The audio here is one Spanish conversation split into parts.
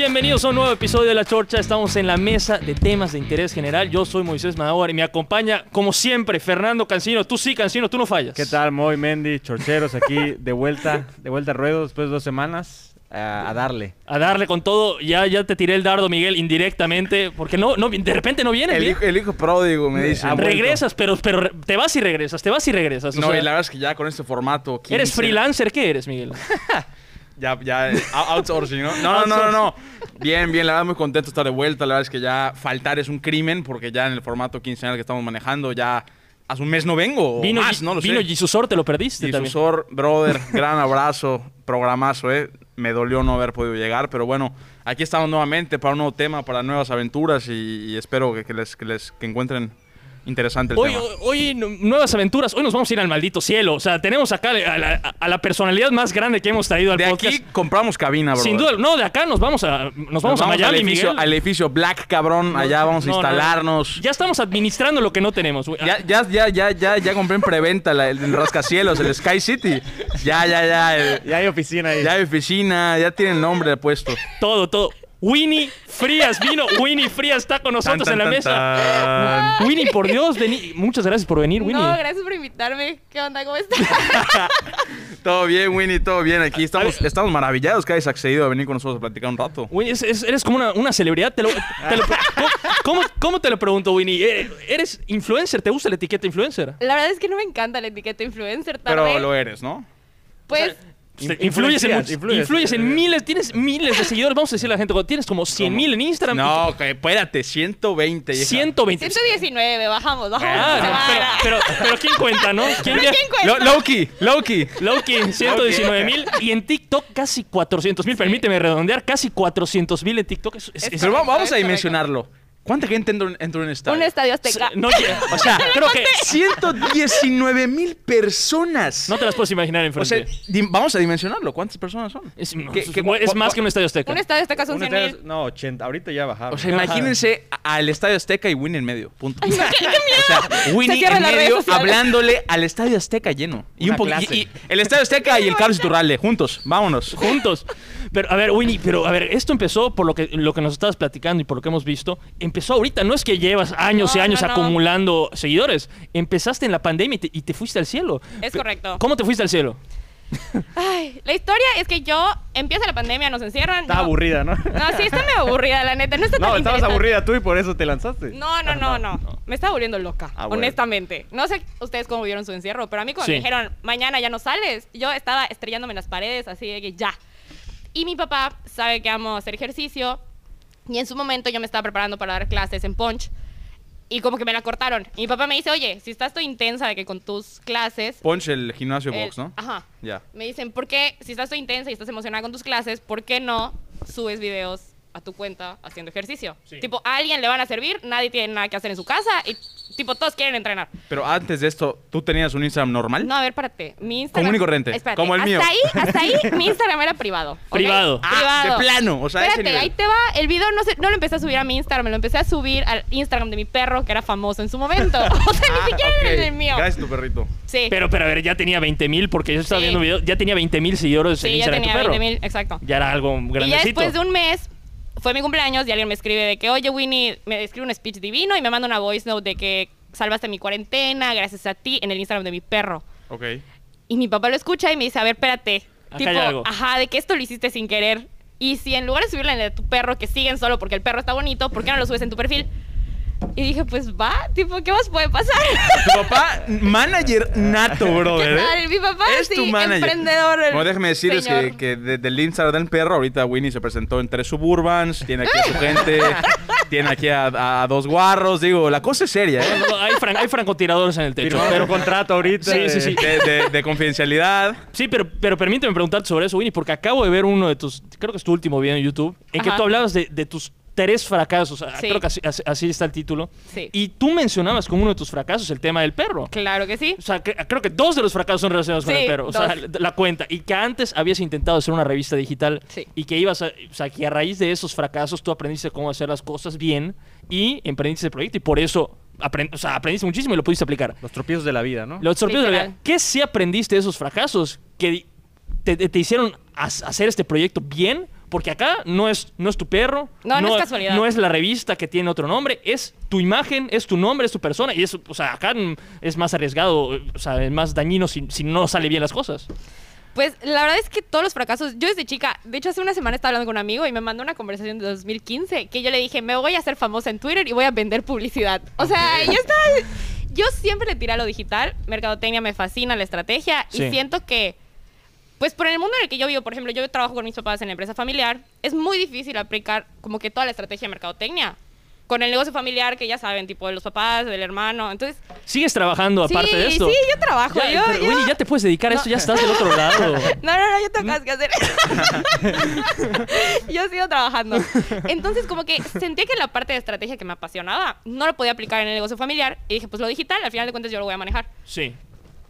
Bienvenidos a un nuevo episodio de La Chorcha. Estamos en la mesa de temas de interés general. Yo soy Moisés Madauer y me acompaña, como siempre, Fernando Cancino. Tú sí, Cancino, tú no fallas. ¿Qué tal, Moy, Mendy, Chorcheros? Aquí de vuelta, de vuelta a ruedo después de dos semanas. A, a darle. A darle con todo. Ya, ya te tiré el dardo, Miguel, indirectamente. Porque no, no, de repente no vienes. El hijo, el hijo pródigo me dice. Ah, bueno. regresas, pero, pero te vas y regresas, te vas y regresas. o No, sea, y la verdad es que ya con este formato. ¿Eres 15, freelancer? ¿Qué eres, Miguel? Ya, ya, eh, out- outsourcing, ¿no? No, no, no, no, no. Bien, bien, la verdad muy contento de estar de vuelta. La verdad es que ya faltar es un crimen porque ya en el formato quincenal que estamos manejando ya hace un mes no vengo o Vino, más, no lo vino sé. Gisusor, te lo perdiste también. Disusor, brother, gran abrazo, programazo, ¿eh? Me dolió no haber podido llegar, pero bueno, aquí estamos nuevamente para un nuevo tema, para nuevas aventuras y, y espero que, que les, que les que encuentren interesante el Hoy, tema. hoy, nu- nuevas aventuras. Hoy nos vamos a ir al maldito cielo. O sea, tenemos acá a la, a la personalidad más grande que hemos traído al De podcast. aquí compramos cabina, bro. Sin duda, no, de acá nos vamos a, nos vamos a al Miami, edificio, Miguel. al edificio Black, cabrón. Allá vamos a No, no, instalarnos. Ya estamos administrando lo que no tenemos. güey. Ya, ya, ya, ya, ya, ya compré en preventa la- el, el rascacielos, el Sky City. Ya, ya, ya. el- Ya hay oficina ahí. ya hay oficina, ya tiene el nombre puesto. Todo, todo. Winnie Frías vino. Winnie Frías está con nosotros Tan, en la mesa. tan. Winnie, por Dios, vení. Muchas gracias por venir, Winnie. No, gracias por invitarme. ¿Qué onda? ¿Cómo estás? Todo bien, Winnie, todo bien. Aquí estamos, estamos maravillados que hayas accedido a venir con nosotros a platicar un rato. Winnie, es- es- eres como una, una celebridad. Te lo- te lo- ¿cómo, cómo, cómo te lo pregunto, Winnie? Eh, ¿Eres influencer? ¿Te gusta la etiqueta influencer? La verdad es que no me encanta la etiqueta influencer. Pero lo eres, ¿no? Pues, influyes, en, influyes. influyes en miles, tienes miles de seguidores. Vamos a decirle a la gente, tienes como 100 mil en Instagram. No, que espérate, 120. hija. 120. 119, bajamos, bajamos. Ah, pero, pero, pero ¿quién cuenta, no? ¿Quién ¿Quién cuenta? Lo- Loki, Loki. Loki, 119 mil. Y en TikTok casi 400 mil. Permíteme redondear, casi 400 mil en TikTok. Es- es- Pero vamos es a correcto. dimensionarlo. ¿Cuánta gente entró, en- entró en un estadio? Un estadio azteca. no, o sea, creo que 119 mil personas. no te las puedes imaginar o sea, enfrente. di- vamos a dimensionarlo. ¿Cuántas personas son? es, no, ¿Qué- es- qué- es cua- más que un estadio azteca. Un estadio azteca son Un 100 estadio- mil. No, 80. Ahorita ya bajaron. O sea, imagínense al Estadio Azteca y Winnie en medio. Punto. O sea, Se Winnie en medio hablándole al Estadio Azteca lleno. Y, Una un po- clase. y- y el Estadio Azteca y el Carlos Iturralde, juntos. Vámonos. juntos. Pero, a ver, Winnie, pero a ver, esto empezó por lo que, lo que nos estabas platicando y por lo que hemos visto. Empezó ahorita, no es que llevas años y años no, no. acumulando seguidores. Empezaste en la pandemia y te, y te fuiste al cielo. Es correcto. ¿Cómo te fuiste al cielo? Ay, la historia es que yo empieza la pandemia, nos encierran. Estaba yo- aburrida, ¿no? No, sí, está medio aburrida, la neta. No está No, tan estabas aburrida tú y por eso te lanzaste. No, no, no, no. Me estaba volviendo loca, Ah, bueno. honestamente. No sé ustedes cómo vieron su encierro, pero a mí cuando Sí. me dijeron, mañana ya no sales, yo estaba estrellándome en las paredes, así de que ya. Y mi papá sabe que amo hacer ejercicio, y en su momento yo me estaba preparando para dar clases en Punch, y como que me la cortaron. Y mi papá me dice, oye, si estás tú intensa de que con tus clases... Ponche el gimnasio el- box, ¿no? Ajá. Ya. Me dicen, ¿por qué, si estás tú intensa y estás emocionada con tus clases, ¿por qué no subes videos a tu cuenta haciendo ejercicio? Sí. Tipo, a alguien le van a servir, nadie tiene nada que hacer en su casa y, tipo, todos quieren entrenar. Pero antes de esto, ¿tú tenías un Instagram normal? No, a ver, espérate. Mi Instagram... Común y corriente, Espérate, como el hasta mío. Ahí, hasta ahí, mi Instagram era privado. Privado. Ah, Privado. de plano, o sea, ese Espérate, nivel. ahí te va. El video no, se- no lo empecé a subir a mi Instagram, me lo empecé a subir al Instagram de mi perro, que era famoso en su momento. O sea, Ah, ni siquiera ok. era el mío. Gracias, tu perrito. Sí. Pero, pero a ver, ya tenía 20 mil porque yo estaba Sí. viendo videos. Ya tenía 20 mil seguidores en ya Instagram de tu perro. 20 mil, exacto. Ya era algo Y ya grandecito. después de un mes, fue mi cumpleaños y alguien me escribe de que, oye, Winnie, me escribe un speech divino y me manda una voice note de que salvaste mi cuarentena gracias a ti en el Instagram de mi perro. Ok. Y mi papá lo escucha y me dice, a ver, espérate. Acá tipo, hay algo. ajá, de que esto lo hiciste sin querer. Y si en lugar de subirla en el de tu perro, que siguen solo porque el perro está bonito, ¿por qué no lo subes en tu perfil? Y dije, pues va, tipo, ¿qué más puede pasar? Tu papá, manager nato, brother. ¿Qué ¿eh? tal? Mi papá es sí, tu manager. emprendedor. Bueno, déjeme decirles que, señor. que desde el Instagram del perro, ahorita Winnie se presentó en tres suburbans, tiene aquí a su gente, tiene aquí a, a dos guarros, digo, la cosa es seria, ¿eh? No, no, hay, fran- hay francotiradores en el techo. Pero, contrato ahorita. Sí, sí, de- sí. De, de- de confidencialidad. sí, pero, pero permíteme preguntarte sobre eso, Winnie, porque acabo de ver uno de tus, creo que es tu último video en YouTube, en que Ajá. tú hablabas de, de tus tres fracasos. Ah, Sí. Creo que así, así- así está el título. Sí. Y tú mencionabas como uno de tus fracasos el tema del perro. Claro que sí. O sea, que- creo que dos de los fracasos son relacionados con el perro. O sea, la cuenta. Y que antes habías intentado hacer una revista digital. Sí. Y que ibas a. O sea, que a raíz de esos fracasos tú aprendiste cómo hacer las cosas bien y emprendiste el proyecto. Y por eso aprend- o sea, aprendiste muchísimo y lo pudiste aplicar. Los tropiezos de la vida, ¿no? Los sorpresas de la vida. ¿Qué sí aprendiste de esos fracasos que te, te- te hicieron ha- hacer este proyecto bien? Porque acá no es, no es tu perro. No, no es casualidad. No es la revista que tiene otro nombre. Es tu imagen, es tu nombre, es tu persona. Y eso, o sea, acá es más arriesgado, o sea, es más dañino si, si no sale bien las cosas. Pues la verdad es que todos los fracasos, yo desde chica, de hecho hace una semana estaba hablando con un amigo y me mandó una conversación de 2015 que yo le dije, me voy a hacer famosa en Twitter y voy a vender publicidad. O sea, yo estaba, yo siempre le tiré a lo digital, mercadotecnia me fascina, la estrategia Sí. y siento que, pues por el mundo en el que yo vivo, por ejemplo, yo trabajo con mis papás en la empresa familiar, es muy difícil aplicar como que toda la estrategia de mercadotecnia. Con el negocio familiar que ya saben, tipo de los papás, del hermano. Entonces, ¿Sigues trabajando aparte sí, de esto? sí, yo trabajo. Ya, yo, pero, yo- ya te puedes dedicar a esto, ya estás del otro lado. No, no, no, yo tengo que hacer. yo sigo trabajando. Entonces, como que sentí que la parte de estrategia que me apasionaba no lo podía aplicar en el negocio familiar. Y dije, pues lo digital, al final de cuentas yo lo voy a manejar. Sí,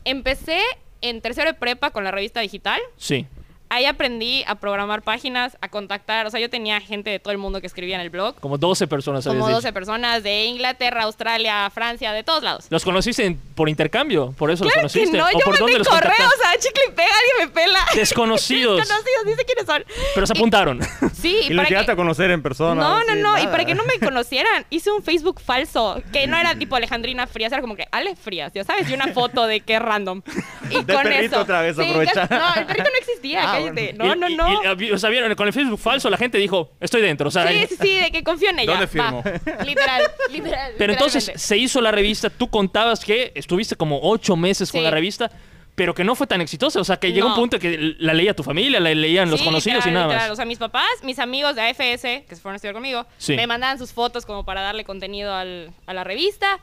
Empecé en tercero de prepa con la revista digital. sí. Ahí aprendí a programar páginas, a contactar. O sea, yo tenía gente de todo el mundo que escribía en el blog. Como 12 personas Como dicho. 12 personas de Inglaterra, Australia, Francia, de todos lados. ¿Los conociste en- por intercambio? ¿Por eso Claro los que conociste? no, ¿O yo por dónde mandé los correos contactaste? a chicle y pega, alguien me pela. Desconocidos. Desconocidos, dice quiénes son. Pero se Y- apuntaron. Sí, Y los para llegaste que- a conocer en persona. No, no, no. Y para que no me conocieran, hice un Facebook falso. Que no era tipo Alejandrina Frías, era como que Ale Frías, ya sabes, y una foto de que random. Y Del perrito otra vez, Sí, aprovecha. ya- No, el perrito no existía, Ah, cállate. No, no, y- no. y- y- o sea, vieron, con el Facebook falso la gente dijo, estoy dentro. O sea, Sí, sí, sí, de que confío en ella. ¿Dónde Va. firmo? Literal, literal. Pero entonces se hizo la revista, tú contabas que estuviste como ocho meses con la revista, pero que no fue tan exitosa. O sea, que llegó un punto que la leía tu familia, la leían los conocidos y nada literal. más. O sea, mis papás, mis amigos de AFS, que se fueron a estudiar conmigo, Sí. me mandaban sus fotos como para darle contenido al- a la revista.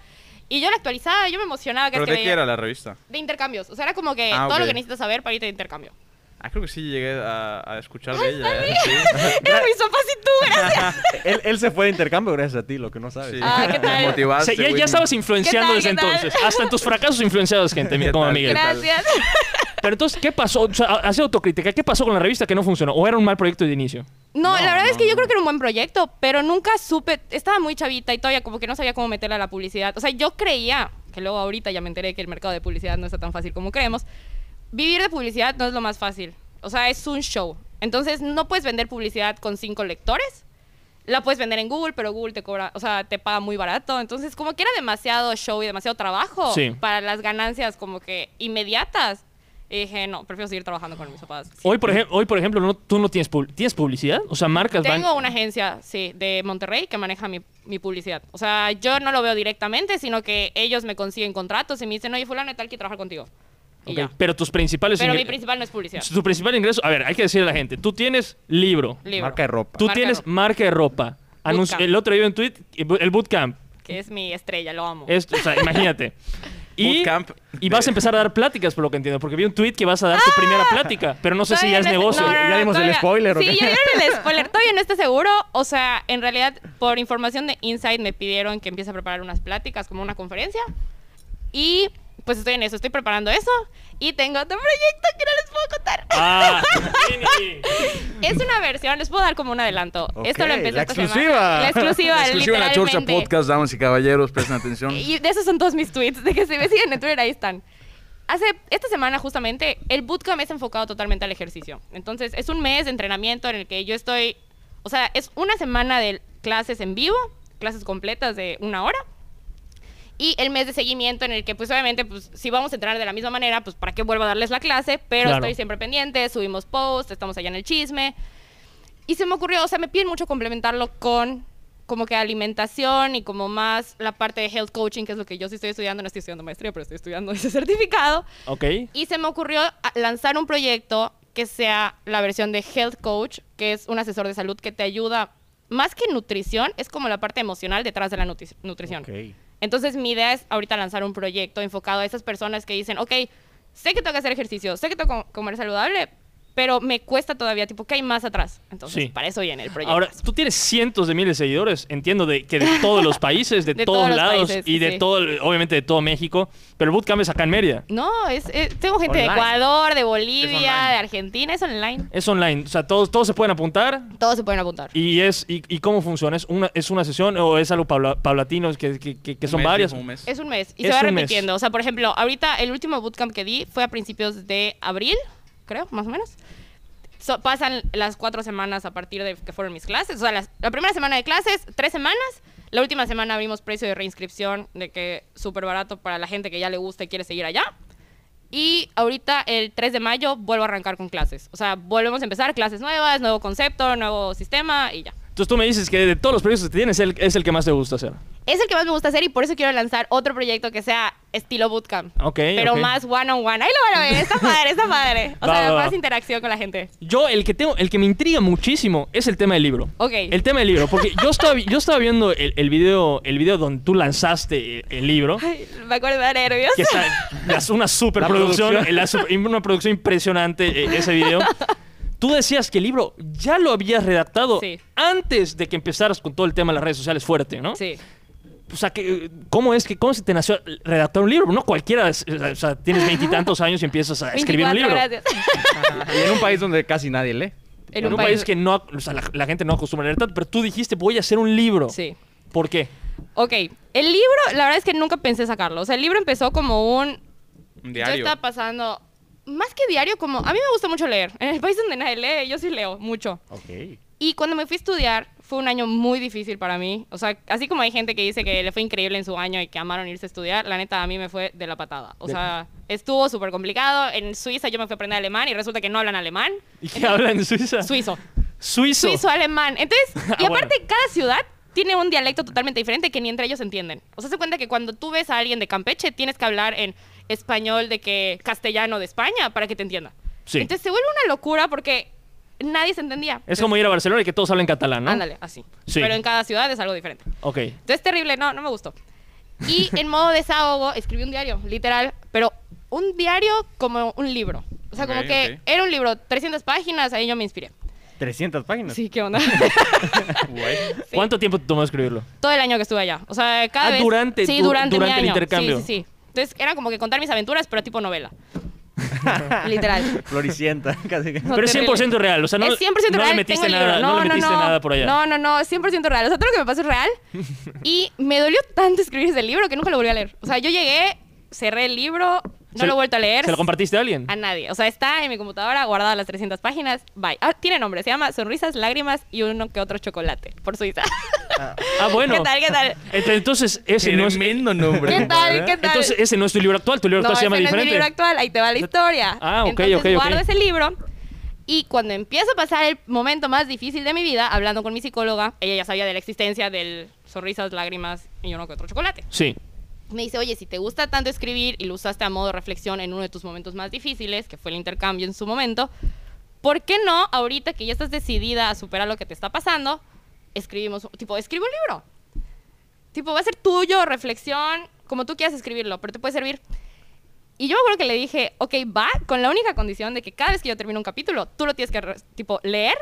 Y yo la actualizaba, yo me emocionaba que ¿Pero es que de qué veía- era la revista? De intercambios. O sea, era como que Ah, todo lo que necesitas saber para irte de intercambio. Ah, creo que sí llegué a, a escuchar de ella. ¿eh? Sí. Era mis papás y tú, gracias. él, él se fue de intercambio gracias a ti, lo que no sabes. Sí. Ah, ¿qué tal? Me O motivaste, sea, ya, ya estabas influenciando ¿Qué tal, desde qué tal? entonces. Hasta en tus fracasos influenciabas gente, ¿Qué como tal, Miguel. Gracias. Pero entonces, ¿qué pasó? O sea, hacía autocrítica. ¿Qué pasó con la revista que no funcionó? ¿O era un mal proyecto de inicio? No, No, la verdad no, es que yo creo que era un buen proyecto, pero nunca supe, estaba muy chavita y todavía como que no sabía cómo meterle a la publicidad. O sea, yo creía, que luego ahorita ya me enteré que el mercado de publicidad no está tan fácil como creemos, vivir de publicidad no es lo más fácil. O sea, es un show. Entonces, no puedes vender publicidad con cinco lectores. La puedes vender en Google, pero Google te cobra, o sea, te paga muy barato. Entonces, como que era demasiado show y demasiado trabajo Sí. para las ganancias como que inmediatas. Y dije, no, prefiero seguir trabajando con mis papás. Hoy, por, hoy, por ejemplo, no, tú no tienes, pub- tienes publicidad. O sea, marcas van- Tengo una agencia, sí, de Monterrey que maneja mi, mi publicidad. O sea, yo no lo veo directamente, sino que ellos me consiguen contratos y me dicen, oye, fulano, tal, quiero trabajar contigo. Y Ok, ya. Pero tus principales Pero ingre- mi principal no es publicidad. Tu principal ingreso, a ver, hay que decirle a la gente, tú tienes libro, Libro, Marca de ropa. tú Marca tienes ropa. marca de ropa. Anunci- Bootcamp. el otro día vi un tweet, el bootcamp. que es mi estrella, lo amo. Esto, o sea, imagínate. Y, Bootcamp y vas a empezar a dar pláticas, por lo que entiendo, porque vi un tweet que vas a dar tu primera plática, pero no sé si Todavía ya es no negocio. no, no, Ya dimos el todavía- spoiler, ¿o Sí, qué? ya dieron el spoiler. Todavía no estoy seguro. O sea, en realidad, por información de Insight, me pidieron que empiece a preparar unas pláticas, como una conferencia. Y pues estoy en eso, estoy preparando eso. Y tengo otro proyecto que no les puedo contar. Ah. Es una versión, les puedo dar como un adelanto. Esto lo empecé la exclusiva. La exclusiva, La exclusiva en la Chorcha. Podcast, damas y caballeros, presten atención. Y de esos son todos mis tweets, de que si me siguen en Twitter, ahí están. Hace, esta semana justamente, el bootcamp es enfocado totalmente al ejercicio. Entonces, es un mes de entrenamiento en el que yo estoy, o sea, es una semana de clases en vivo, clases completas de una hora. Y el mes de seguimiento en el que, pues obviamente, pues si vamos a entrenar de la misma manera, pues para qué vuelvo a darles la clase, pero Claro. estoy siempre pendiente, subimos posts, estamos allá en el chisme. Y se me ocurrió, o sea, me piden mucho complementarlo con como que alimentación y como más la parte de health coaching, que es lo que yo sí estoy estudiando, no estoy estudiando maestría, pero estoy estudiando ese certificado. Ok. Y se me ocurrió a- lanzar un proyecto que sea la versión de health coach, que es un asesor de salud que te ayuda, más que nutrición, es como la parte emocional detrás de la nutri- nutrición. Ok. Entonces mi idea es ahorita lanzar un proyecto enfocado a esas personas que dicen, ok, sé que tengo que hacer ejercicio, sé que tengo que comer saludable, pero me cuesta todavía, tipo, ¿qué hay más atrás? Entonces, Sí. para eso viene el proyecto. Ahora, tú tienes cientos de miles de seguidores, entiendo de, que de todos los países, de, De todos lados países, y de sí. todo, obviamente de todo México, pero el bootcamp es acá en Mérida. No, es, es- tengo gente de. Ecuador, de Bolivia, de Argentina, es online. Es online, o sea, todos, todos se pueden apuntar Todos se pueden apuntar. y es y, y cómo funciona, es una es una sesión o es algo paula- paulatino que, que, que- que son mes, varias. un mes. Es un mes y Es se va mes. repitiendo. O sea, por ejemplo, ahorita el último bootcamp que di fue a principios de abril, creo, más o menos. so- pasan las cuatro semanas a partir de que fueron mis clases. O sea, las- la primera semana de clases, tres semanas. La última semana abrimos precio de reinscripción, de que súper barato para la gente que ya le gusta y quiere seguir allá. Y ahorita, el 3 de mayo, vuelvo a arrancar con clases. O sea, volvemos a empezar, clases nuevas, nuevo concepto, nuevo sistema y ya. Entonces tú me dices que de todos los proyectos que tienes, es el que más te gusta hacer. Es el que más me gusta hacer y por eso quiero lanzar otro proyecto que sea estilo bootcamp. Ok, Pero más one on one. Ahí lo van a ver, está padre, está padre. O Va, sea, va, va. más interacción con la gente. Yo, el que tengo, el que me intriga muchísimo es el tema del libro. Ok. El tema del libro, porque yo estaba, yo estaba viendo el, el video, el video donde tú lanzaste el, el libro. Ay, me acuerdo de nervios. que está una superproducción, producción. la su- una producción impresionante eh, ese video. Tú decías que el libro ya lo habías redactado Sí. antes de que empezaras con todo el tema de las redes sociales fuerte, ¿no? Sí. O sea, que, ¿cómo es que cómo se te nació redactar un libro? No cualquiera, es- o sea, tienes veintitantos años y empiezas a escribir un 24, libro. gracias. Y en un país donde casi nadie lee. En un país que no, o sea, la, la gente no acostumbra a leer tanto, pero tú dijiste, voy a hacer un libro. Sí. ¿Por qué? Ok, el libro, la verdad es que nunca pensé sacarlo. O sea, el libro empezó como un... Un Yo diario. estaba pasando... Más que diario, como... A mí me gusta mucho leer. En el país donde nadie lee, yo sí leo mucho. Ok. Y cuando me fui a estudiar, fue un año muy difícil para mí. O sea, así como hay gente que dice que le fue increíble en su año y que amaron irse a estudiar, la neta a mí me fue de la patada. O sea, estuvo súper complicado. En Suiza yo me fui a aprender alemán y resulta que no hablan alemán. ¿Y qué hablan en Suiza? Suizo. Suizo. Suizo-alemán. Entonces, y Ah, aparte, cada ciudad tiene un dialecto totalmente diferente que ni entre ellos entienden. O sea, se cuenta que cuando tú ves a alguien de Campeche, tienes que hablar en español de que castellano de España para que te entienda. Sí. Entonces se vuelve una locura porque nadie se entendía. Es como ir a Barcelona y que todos hablen catalán, ¿no? Ándale, así. Sí. Pero en cada ciudad es algo diferente. Ok. Entonces, terrible, no, no me gustó. Y en modo desahogo, escribí un diario, literal, pero un diario como un libro. O sea, como Ok, que ok. era un libro, 300 páginas, ahí yo me inspiré. 300 páginas. Sí, ¿qué onda? Güey. Sí. ¿Cuánto tiempo te tomó escribirlo? Todo el año que estuve allá. O sea, cada Ah, vez... durante sí, tu- durante, mi durante el año. intercambio. Sí, sí, sí. Entonces, era como que contar mis aventuras, pero tipo novela. Literal. Floricienta. casi que. No, Pero es terrible. 100% real, o sea, no, es 100% no real. le metiste, tengo el nada, libro. no, le metiste nada por allá. No, no, no, es 100% real. O sea, todo lo que me pasó es real. y me dolió tanto escribir ese libro que nunca lo volví a leer. O sea, yo llegué, cerré el libro, no lo he vuelto a leer. ¿Se lo compartiste a alguien? A nadie. O sea, está en mi computadora guardada las 300 páginas. Bye. Ah, tiene nombre. Se llama Sonrisas, Lágrimas y uno que otro chocolate. Por Suiza. Ah, bueno. ¿Qué tal? ¿Qué tal? Ent- Entonces, ese no es... Tremendo nombre. ¿Qué tal? ¿Qué tal? Entonces, ese no es tu libro actual, tu libro No, actual se ese llama no es mi diferente. libro actual, ahí te va la historia. Ah, ok, Entonces, ok, ok. guardo ese libro y cuando empiezo a pasar el momento más difícil de mi vida, hablando con mi psicóloga, ella ya sabía de la existencia del sonrisas, lágrimas y uno que otro chocolate. Sí. Me dice, oye, si te gusta tanto escribir y lo usaste a modo reflexión en uno de tus momentos más difíciles, que fue el intercambio en su momento, ¿por qué no, ahorita que ya estás decidida a superar lo que te está pasando, escribimos, tipo, escribe un libro? Tipo, va a ser tuyo, reflexión, como tú quieras escribirlo, pero te puede servir. Y yo me acuerdo que le dije, ok, va, con la única condición de que cada vez que yo termino un capítulo, tú lo tienes que, tipo, leer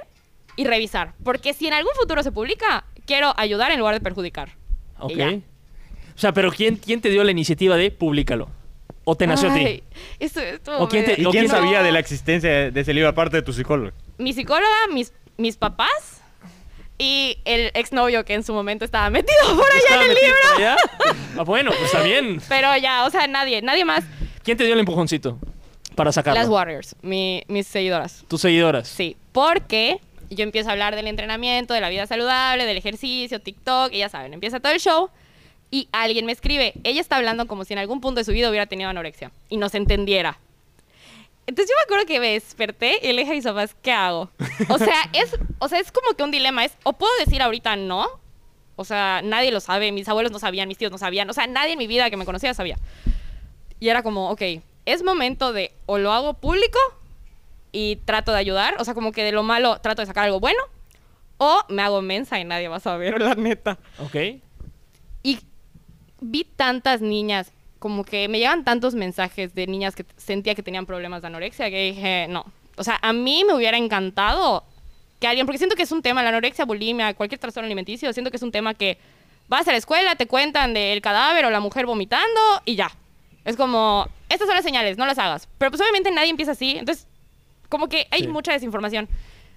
y revisar. Porque si en algún futuro se publica, quiero ayudar en lugar de perjudicar. Ok. O sea, pero ¿quién, ¿quién te dio la iniciativa de públicalo? ¿O te nació a ti? Eso, esto ¿O quién te- ¿Y ¿O quién quién- sabía de la existencia de ese libro aparte de tu psicólogo? Mi psicóloga, mis, mis papás y el exnovio que en su momento estaba metido por allá ¿Estaba en el libro. allá? Ah, bueno, pues está bien. Pero ya, o sea, nadie, nadie más. ¿Quién te dio el empujoncito para sacarlo? Las Warriors, mi- mis seguidoras. Tus seguidoras. Sí, porque yo empiezo a hablar del entrenamiento, de la vida saludable, del ejercicio, TikTok, y ya saben, empieza todo el show y alguien me escribe, ella está hablando como si en algún punto de su vida hubiera tenido anorexia y no se entendiera. Entonces yo me acuerdo que me desperté y le dije a mis papás, ¿qué hago? O sea, es, o sea, es como que un dilema, es, o puedo decir ahorita no, o sea, nadie lo sabe, mis abuelos no sabían, mis tíos no sabían, o sea, nadie en mi vida que me conocía sabía. Y era como, ok, es momento de o lo hago público y trato de ayudar, o sea, como que de lo malo trato de sacar algo bueno, o me hago mensa y nadie va a saber, la neta. Ok. Y vi tantas niñas, como que me llegan tantos mensajes de niñas que sentía que tenían problemas de anorexia, que dije, no. O sea, a mí me hubiera encantado que alguien, porque siento que es un tema, la anorexia, bulimia, cualquier trastorno alimenticio, siento que es un tema que vas a la escuela, te cuentan del cadáver o la mujer vomitando y ya. Es como, estas son las señales, no las hagas. Pero pues obviamente nadie empieza así, entonces como que hay Sí. mucha desinformación.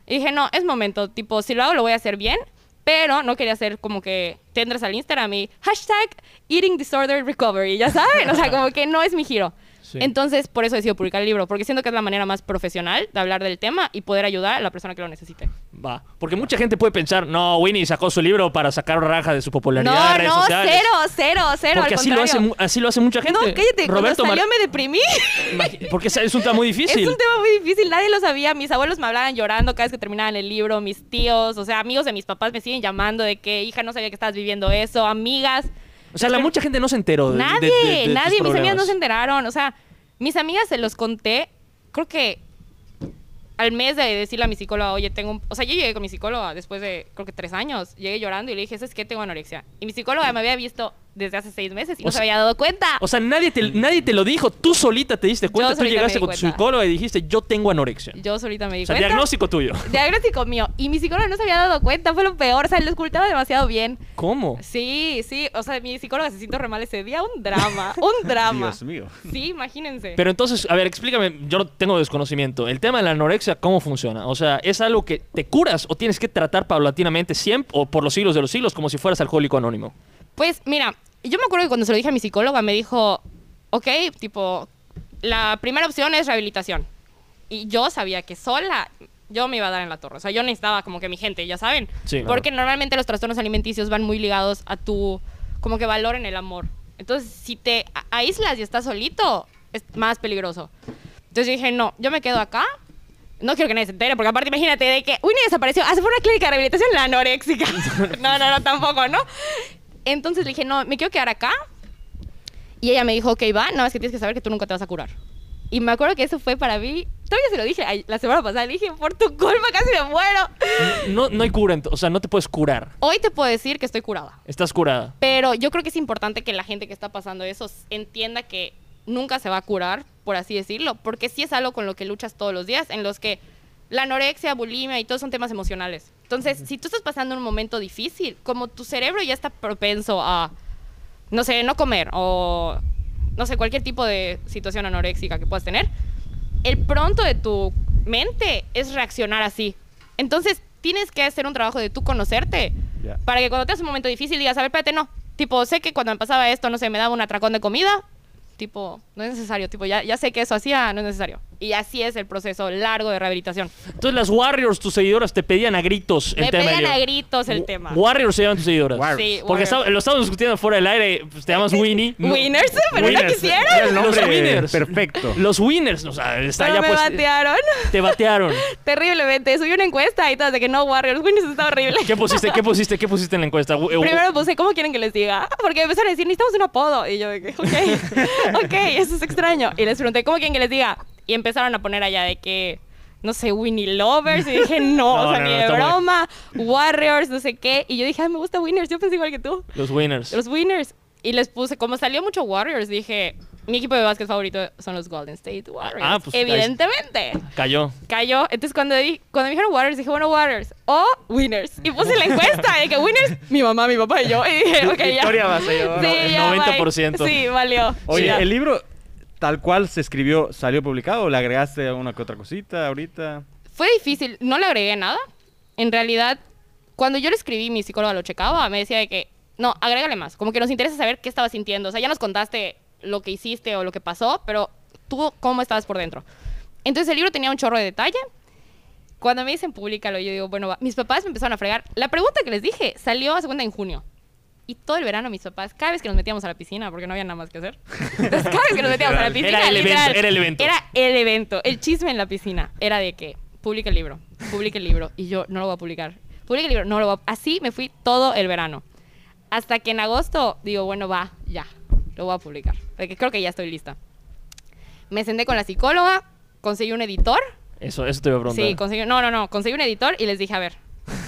Y dije, no, es momento, tipo, si lo hago lo voy a hacer bien, pero no quería hacer como que te entras al Instagram y hashtag eating disorder recovery, ya saben, o sea, como que no es mi giro. Sí. Entonces, por eso decido publicar el libro, porque siento que es la manera más profesional de hablar del tema y poder ayudar a la persona que lo necesite. Va. Porque mucha gente puede pensar, no, Winnie sacó su libro para sacar raja de su popularidad en No, redes no, sociales. cero, cero, cero. Porque al así lo, hace, así lo hace mucha gente. No, cállate, Roberto cuando salió Mar- me deprimí. Porque es un tema muy difícil. Es un tema muy difícil, nadie lo sabía. Mis abuelos me hablaban llorando cada vez que terminaban el libro, mis tíos, o sea, amigos de mis papás me siguen llamando de que, hija, no sabía que estabas viviendo eso, amigas. O sea, la mucha gente no se enteró. de- Nadie, de- de tus nadie, mis amigas no se enteraron. O sea, mis amigas se los conté, creo que al mes de decirle a mi psicóloga, oye, tengo un... O sea, yo llegué con mi psicóloga después de, creo que tres años. Llegué llorando y le dije, ¿sabes qué? Tengo anorexia. Y mi psicóloga me había visto desde hace seis meses y O no sea- se había dado cuenta. O sea, nadie te, nadie te lo dijo. Tú solita te diste cuenta. Tú llegaste con tu psicóloga y dijiste, yo tengo anorexia. yo solita me di O sea, cuenta. diagnóstico tuyo. Diagnóstico mío. Y mi psicóloga no se había dado cuenta, fue lo peor. O sea, lo ocultaba demasiado bien. ¿Cómo? Sí, sí. O sea, mi psicóloga se sintió re mal ese día. Un drama. Un drama. Dios mío. Sí, imagínense. Pero entonces, a ver, explícame, yo no tengo desconocimiento. El tema de la anorexia, ¿cómo funciona? O sea, ¿es algo que te curas o tienes que tratar paulatinamente siempre o por los siglos de los siglos como si fueras alcohólico anónimo? Pues mira, yo me acuerdo que cuando se lo dije a mi psicóloga me dijo, ok, tipo, la primera opción es rehabilitación. Y yo sabía que sola yo me iba a dar en la torre. O sea, yo necesitaba como que mi gente, ya saben. Sí, claro. Porque normalmente los trastornos alimenticios van muy ligados a tu, como que valor en el amor. Entonces, si te aíslas y estás solito, es más peligroso. Entonces yo dije, no, yo me quedo acá. No quiero que nadie se entere, porque aparte imagínate de que Winnie desapareció. Ah, se fue una clínica de rehabilitación la anoréxica. no, no, no, tampoco, ¿no? Entonces le dije, no, me quiero quedar acá. Y ella me dijo, ok, va, no, es que tienes que saber que tú nunca te vas a curar. Y me acuerdo que eso fue para mí, todavía se lo dije ay, la semana pasada, le dije, por tu culpa casi me muero. No, no hay cura, o sea, no te puedes curar. Hoy te puedo decir que estoy curada. Estás curada. Pero yo creo que es importante que la gente que está pasando eso entienda que nunca se va a curar, por así decirlo, porque sí es algo con lo que luchas todos los días, en los que la anorexia, bulimia y todos son temas emocionales. Entonces, si tú estás pasando un momento difícil, como tu cerebro ya está propenso a, no sé, no comer o, no sé, cualquier tipo de situación anoréxica que puedas tener, el pronto de tu mente es reaccionar así. Entonces, tienes que hacer un trabajo de tú conocerte Ya. para que cuando tengas un momento difícil digas, a ver, espérate, no. Tipo, sé que cuando me pasaba esto, no sé, me daba un atracón de comida. Tipo, no es necesario. Tipo, ya, ya sé que eso hacía, no es necesario. Y así es el proceso largo de rehabilitación. Entonces las Warriors, tus seguidoras, te pedían a gritos el Me tema. pedían del a gritos el Wa- tema. Warriors se llaman tus seguidoras. Warriors. Sí, Porque Warriors. estaba- lo estábamos discutiendo fuera del aire. pues, te llamas Winnie. No- Winners, pero no Winners. quisieron. El nombre Los winners. perfecto. Los winners, o sea, está Pero ya me pues. batearon. Te batearon. Terriblemente. Subí una encuesta y todas de que no, Warriors. Winners está horrible. ¿Qué pusiste? ¿Qué pusiste? ¿Qué pusiste en la encuesta? Eh, Primero puse, ¿cómo quieren que les diga? Porque empezaron a decir, necesitamos un apodo. Y yo, ok, ok, eso es extraño. Y les pregunté, ¿cómo quieren que les diga? Y empezaron a poner allá de que, no sé, Winnie Lovers. Y dije, no, No, o sea, no, ni no, de broma. Warriors, no sé qué. Y yo dije, ay, me gusta Winners. Yo pensé igual que tú. Los winners. Los Winners. Y les puse, como salió mucho Warriors, dije, mi equipo de básquet favorito son los Golden State Warriors. Ah, pues, Evidentemente Cayó. cayó. Entonces cuando, di- cuando me dijeron Warriors, dije, bueno, Warriors o Winners. Y puse la encuesta de que Winners, mi mamá, mi papá y yo. Y dije, ok, ya. Victoria Avasalladora. Sí, el ya, 90%. bye. Sí, valió. Oye, el libro tal cual se escribió, ¿salió publicado o le agregaste una que otra cosita ahorita? Fue difícil, no le agregué nada. En realidad, cuando yo lo escribí, mi psicóloga lo checaba, me decía de que, no, agrégale más. Como que nos interesa saber qué estabas sintiendo. O sea, ya nos contaste lo que hiciste o lo que pasó, pero tú, ¿cómo estabas por dentro? Entonces el libro tenía un chorro de detalle. Cuando me dicen públicalo, yo digo, bueno, va. mis papás me empezaron a fregar. La pregunta que les dije salió a segunda en junio. Y todo el verano mis papás, cada vez que nos metíamos a la piscina, porque no había nada más que hacer. Entonces, cada vez que nos metíamos a la piscina, Era el evento, literal, era el evento. Era el evento. El chisme en la piscina era de que publica el libro, publica el libro. Y yo no lo voy a publicar. Publica el libro, no lo voy a... Así me fui todo el verano. Hasta que en agosto digo, bueno, va, ya, lo voy a publicar. Porque creo que ya estoy lista. Me senté con la psicóloga, conseguí un editor. Eso, eso te iba a preguntar. Sí, conseguí, no, no, no, conseguí un editor y les dije, a ver,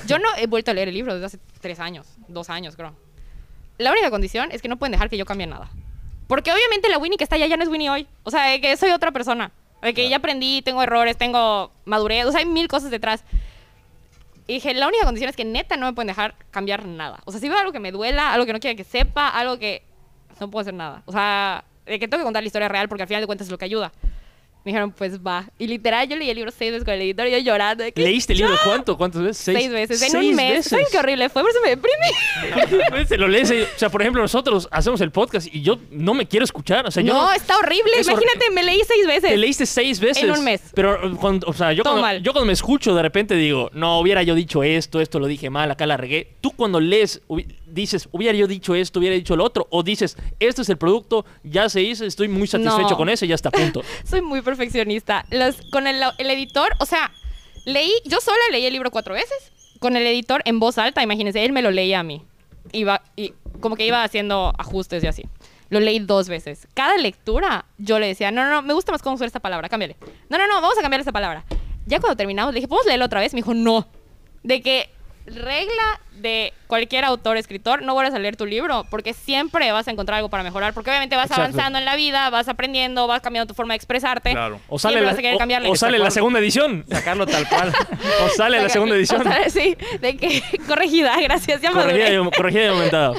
yo no he vuelto a leer el libro desde hace tres años, dos años creo. La única condición es que no pueden dejar que yo cambie nada. Porque obviamente la Winnie que está allá ya no es Winnie hoy. O sea, de que soy otra persona. De que ya aprendí, tengo errores, tengo madurez, o sea, hay mil cosas detrás. Y dije, la única condición es que neta no me pueden dejar cambiar nada. O sea, si veo algo que me duela, algo que no quiera que sepa, algo que no puedo hacer nada. O sea, de que tengo que contar la historia real porque al final de cuentas es lo que ayuda. Me dijeron, pues va. Y literal, yo leí el libro seis veces con el editor y yo llorando. De que, ¿Leíste el libro cuánto? ¿Cuántas veces? Seis, veces. En seis un mes. veces. ¿Saben qué horrible fue? Por eso me deprimí. Lo lees. O sea, por ejemplo, nosotros hacemos el podcast y yo no me quiero escuchar. O sea, yo no, está horrible. Es Imagínate, me leí seis veces. Te leíste seis veces. En un mes. Pero, eh, cuando, o sea, yo Todo cuando, mal. yo cuando me escucho, de repente digo, no, hubiera yo dicho esto, esto lo dije mal, acá la regué. Tú cuando lees, dices, hubiera yo dicho esto, hubiera dicho lo otro. O dices, este es el producto, ya se hizo, estoy muy satisfecho No. con ese, ya está a punto. Soy muy perfeccionista. Con el, el editor, o sea, leí, yo sola leí el libro cuatro veces. Con el editor en voz alta, imagínense, él me lo leía a mí. Iba, y como que iba haciendo ajustes y así. Lo leí dos veces. Cada lectura yo le decía, no, no, no, me gusta más cómo usar esta palabra, cámbiale. No, no, no, vamos a cambiar esta palabra. Ya cuando terminamos, le dije, ¿podemos leerlo otra vez? Me dijo, no. De que regla de cualquier autor, escritor, no vuelvas a leer tu libro, porque siempre vas a encontrar algo para mejorar, porque obviamente vas Exacto. avanzando en la vida, vas aprendiendo, vas cambiando tu forma de expresarte. Claro. O sale, la, vas a querer o- cambiarle. o sale la segunda edición. Sacarlo tal cual. O sale la segunda edición. O sí, de que corregida, gracias, ya Corregida y, corregida y aumentada.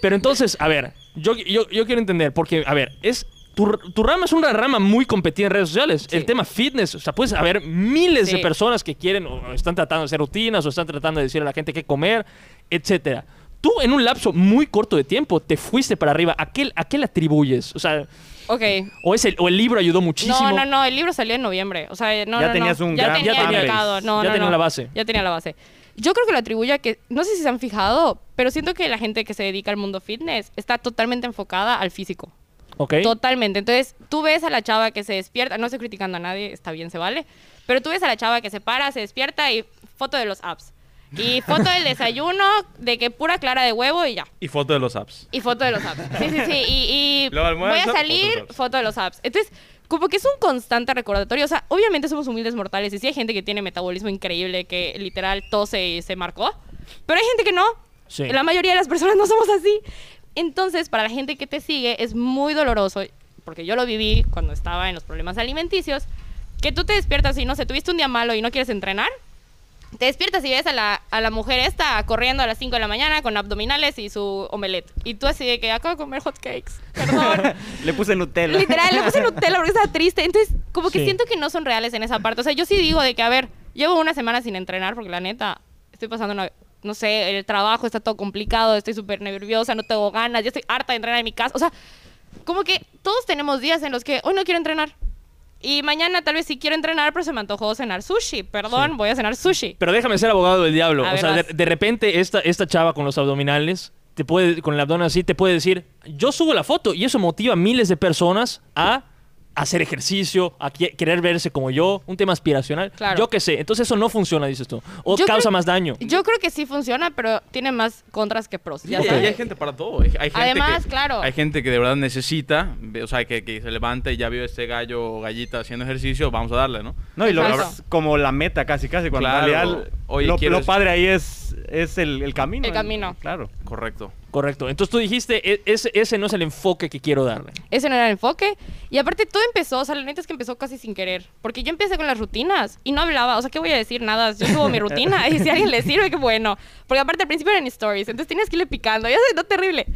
Pero entonces, a ver, yo, yo, yo quiero entender, porque, a ver, es. Tu, tu rama es una rama muy competida en redes sociales. El tema fitness, o sea, puedes haber miles de Sí. personas que quieren o están tratando de hacer rutinas o están tratando de decirle a la gente qué comer, etcétera. Tú en un lapso muy corto de tiempo te fuiste para arriba. ¿A qué, a qué le atribuyes? O sea, Ok. o, es el, o el libro ayudó muchísimo. No, no, no, el libro salió en noviembre. O sea, no, Ya no, tenías no. un ya gran tenía fanbase. mercado. No, Ya no, tenía no. la base. Ya tenía la base. Yo creo que lo atribuyo a que, no sé si se han fijado, pero siento que la gente que se dedica al mundo fitness está totalmente enfocada al físico. Ok. Totalmente. Entonces, tú ves a la chava que se despierta, no estoy criticando a nadie, está bien, se vale, pero tú ves a la chava que se para, se despierta y foto de los apps. Y foto del desayuno, de que pura clara de huevo y ya. Y foto de los apps. Y foto de los apps. Sí, sí, sí. Y, y voy a salir, foto de los apps. foto de los apps. Entonces, como que es un constante recordatorio. O sea, obviamente somos humildes mortales y sí hay gente que tiene metabolismo increíble, que literal tose y se marcó. Pero hay gente que no. Sí. La mayoría de las personas no somos así. Entonces, para la gente que te sigue, es muy doloroso, porque yo lo viví cuando estaba en los problemas alimenticios, que tú te despiertas y no sé, tuviste un día malo y no quieres entrenar. Te despiertas y ves a la, a la mujer esta corriendo a las 5 de la mañana con abdominales y su omelette. Y tú así de que acabo de comer hot cakes. Perdón. Le puse Nutella. Literal, le puse Nutella porque estaba triste. Entonces, como que Sí. siento que no son reales en esa parte. O sea, yo sí digo de que, a ver, llevo una semana sin entrenar porque la neta, estoy pasando una... No sé, el trabajo está todo complicado, estoy súper nerviosa, no tengo ganas, ya estoy harta de entrenar en mi casa. O sea, como que todos tenemos días en los que hoy no quiero entrenar. Y mañana tal vez sí quiero entrenar, pero se me antojó cenar sushi. Perdón, Sí. voy a cenar sushi. Pero déjame ser abogado del diablo. A o ver, sea, de repente esta, esta chava con los abdominales, te puede, con el abdomen así, te puede decir, yo subo la foto y eso motiva a miles de personas a hacer ejercicio, a querer verse como yo, un tema aspiracional. Claro. Yo qué sé. Entonces eso no funciona, dices tú. O Yo causa creo- más daño. Yo creo que sí funciona, pero tiene más contras que pros. Ya sabes. hay gente para todo. Hay, hay gente Además, que, claro. Hay gente que de verdad necesita, o sea, que, que se levanta y ya vio este gallo o gallita haciendo ejercicio, vamos a darle, ¿no? No, y lo como la meta casi, casi. Cuando Claro. en realidad Oye, lo, ¿quieres- lo padre ahí es, es el, el camino. El camino. Claro. Correcto. Correcto. Entonces tú dijiste, "E- ese, ese no es el enfoque que quiero darle. Ese no era el enfoque. Y aparte todo empezó, o sea, la neta es que empezó casi sin querer. Porque yo empecé con las rutinas y no hablaba. O sea, ¿qué voy a decir? Nada, yo subo mi rutina y si a alguien le sirve, qué bueno. Porque aparte al principio eran stories, entonces tenías que irle picando. Ya sé, no terrible.